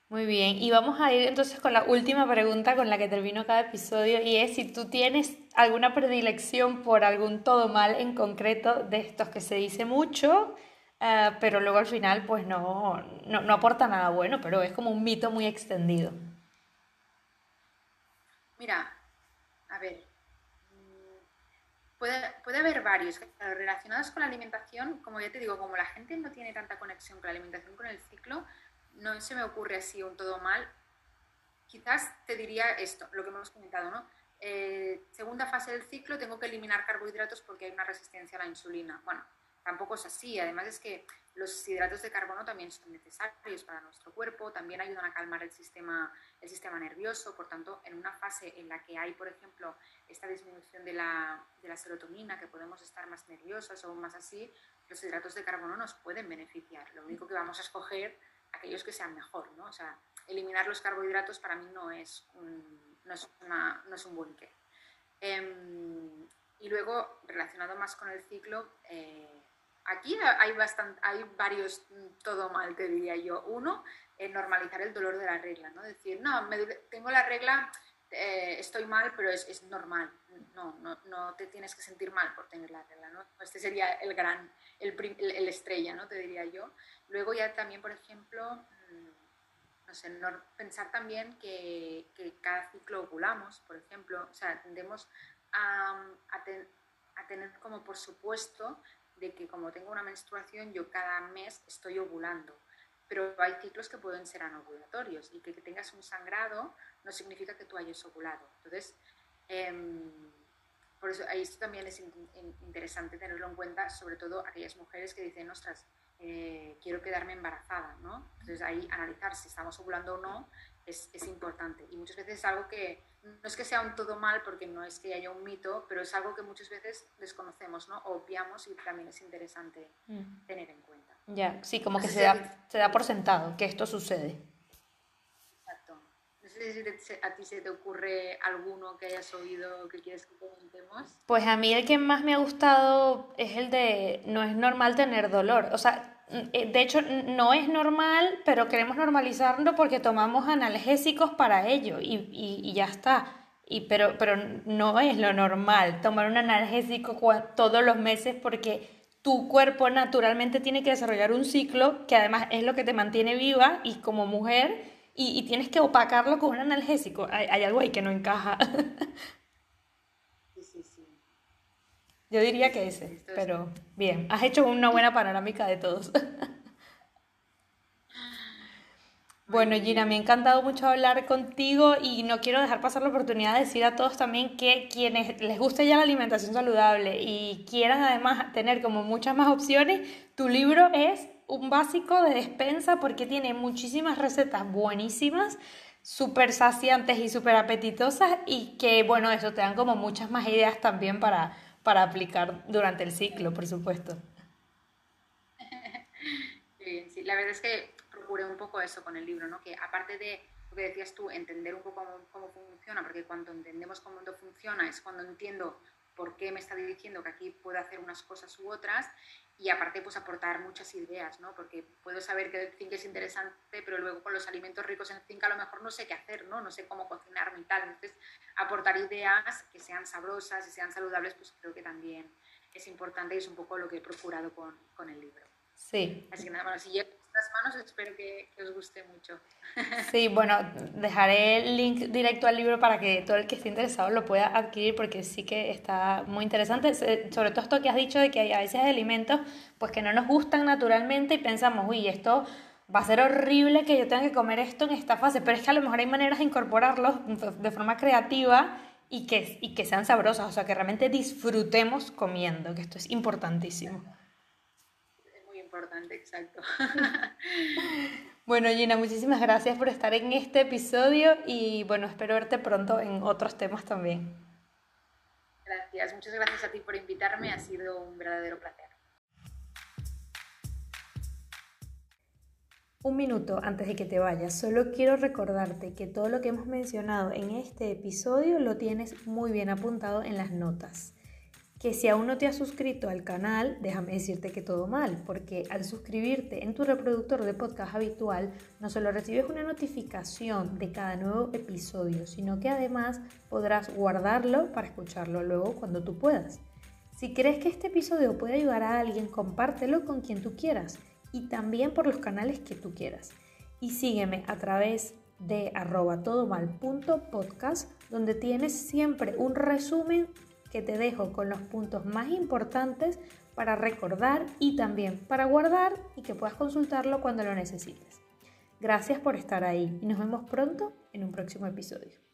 Muy bien, y vamos a ir entonces con la última pregunta con la que termino cada episodio y es si tú tienes alguna predilección por algún todo mal en concreto de estos que se dice mucho eh, pero luego al final pues no, no, aporta nada bueno, pero es como un mito muy extendido.
Mira, a ver, mm, puede, puede haber varios relacionados con la alimentación, como ya te digo, como la gente no tiene tanta conexión con la alimentación, con el ciclo, no se me ocurre así un todo mal. Quizás te diría esto, lo que hemos comentado, ¿no? eh, segunda fase del ciclo tengo que eliminar carbohidratos porque hay una resistencia a la insulina. Bueno, tampoco es así. Además es que los hidratos de carbono también son necesarios para nuestro cuerpo, también ayudan a calmar el sistema, el sistema nervioso. Por tanto, en una fase en la que hay, por ejemplo, esta disminución de la, serotonina, que podemos estar más nerviosas o más así, los hidratos de carbono nos pueden beneficiar. Lo único que vamos a escoger aquellos que sean mejor, ¿no? O sea, eliminar los carbohidratos para mí no es un, no es no es un. Em, y luego, relacionado más con el ciclo, eh, aquí hay, bastante, hay varios mm, todo mal, te diría yo. Uno, eh, normalizar el dolor de la regla, ¿no? Decir, no, tengo la regla, eh, estoy mal, pero es, normal. No, no, no, te tienes que sentir mal por tener la regla, ¿no? Este sería el gran, el, el, estrella, ¿no? Te diría yo. Luego ya también, por ejemplo, mm, no sé, pensar también que, cada ciclo ovulamos, por ejemplo, o sea, tendemos a, a tener como por supuesto de que como tengo una menstruación, yo cada mes estoy ovulando. Pero hay ciclos que pueden ser anovulatorios y que, tengas un sangrado no significa que tú hayas ovulado. Entonces, em, por eso esto también es interesante tenerlo en cuenta, sobre todo aquellas mujeres que dicen, ostras, eh, quiero quedarme embarazada, ¿no? Entonces ahí analizar si estamos ovulando o no es, es, importante. Y muchas veces es algo que no es que sea un todo mal, porque no es que haya un mito, pero es algo que muchas veces desconocemos, ¿no? Obviamos y también es interesante mm. tener en cuenta.
Ya, sí, como que se da, se da por sentado que esto sucede.
Exacto. No sé si a ti se te ocurre alguno que hayas oído que quieres que comentemos.
Pues a mí el que más me ha gustado es el de no es normal tener dolor. O sea, de hecho, no es normal, pero queremos normalizarlo porque tomamos analgésicos para ello y, y, ya está. Y, pero, pero no es lo normal tomar un analgésico todos los meses porque tu cuerpo naturalmente tiene que desarrollar un ciclo que además es lo que te mantiene viva y como mujer y, y tienes que opacarlo con un analgésico. Hay, hay algo ahí que no encaja. Yo diría que ese, pero bien, has hecho una buena panorámica de todos. Bueno, Gina, me ha encantado mucho hablar contigo y no quiero dejar pasar la oportunidad de decir a todos también que quienes les guste ya la alimentación saludable y quieran además tener como muchas más opciones, tu libro es un básico de despensa porque tiene muchísimas recetas buenísimas, súper saciantes y súper apetitosas y que, bueno, eso te dan como muchas más ideas también para para aplicar durante el ciclo, por supuesto.
Sí, la verdad es que procuré un poco eso con el libro, ¿no? que aparte de lo que decías tú, entender un poco cómo, cómo funciona, porque cuando entendemos cómo funciona es cuando entiendo por qué me está diciendo que aquí puedo hacer unas cosas u otras y aparte pues aportar muchas ideas, ¿no? Porque puedo saber que el zinc es interesante, pero luego con los alimentos ricos en zinc a lo mejor no sé qué hacer, ¿no? No sé cómo cocinar y tal. Entonces, aportar ideas que sean sabrosas y sean saludables, pues creo que también es importante y es un poco lo que he procurado con, con el libro.
Sí.
Así que nada, bueno, si llega las manos, espero que, que, os guste mucho.
Sí, bueno, dejaré el link directo al libro para que todo el que esté interesado lo pueda adquirir porque sí que está muy interesante, sobre todo esto que has dicho de que hay a veces alimentos pues que no nos gustan naturalmente y pensamos, uy, esto va a ser horrible que yo tenga que comer esto en esta fase, pero es que a lo mejor hay maneras de incorporarlos de forma creativa y que, y que sean sabrosas, o sea, que realmente disfrutemos comiendo, que esto es importantísimo
importante, exacto.
Bueno, Gina, muchísimas gracias por estar en este episodio y bueno, espero verte pronto en otros temas también.
Gracias, muchas gracias a ti por invitarme, ha sido un verdadero placer.
Un minuto antes de que te vayas, solo quiero recordarte que todo lo que hemos mencionado en este episodio lo tienes muy bien apuntado en las notas que si aún no te has suscrito al canal, déjame decirte que todo mal, porque al suscribirte en tu reproductor de podcast habitual, no solo recibes una notificación de cada nuevo episodio, sino que además podrás guardarlo para escucharlo luego cuando tú puedas. Si crees que este episodio puede ayudar a alguien, compártelo con quien tú quieras y también por los canales que tú quieras. Y sígueme a través de arroba todomal.podcast, donde tienes siempre un resumen que te dejo con los puntos más importantes para recordar y también para guardar y que puedas consultarlo cuando lo necesites. Gracias por estar ahí y nos vemos pronto en un próximo episodio.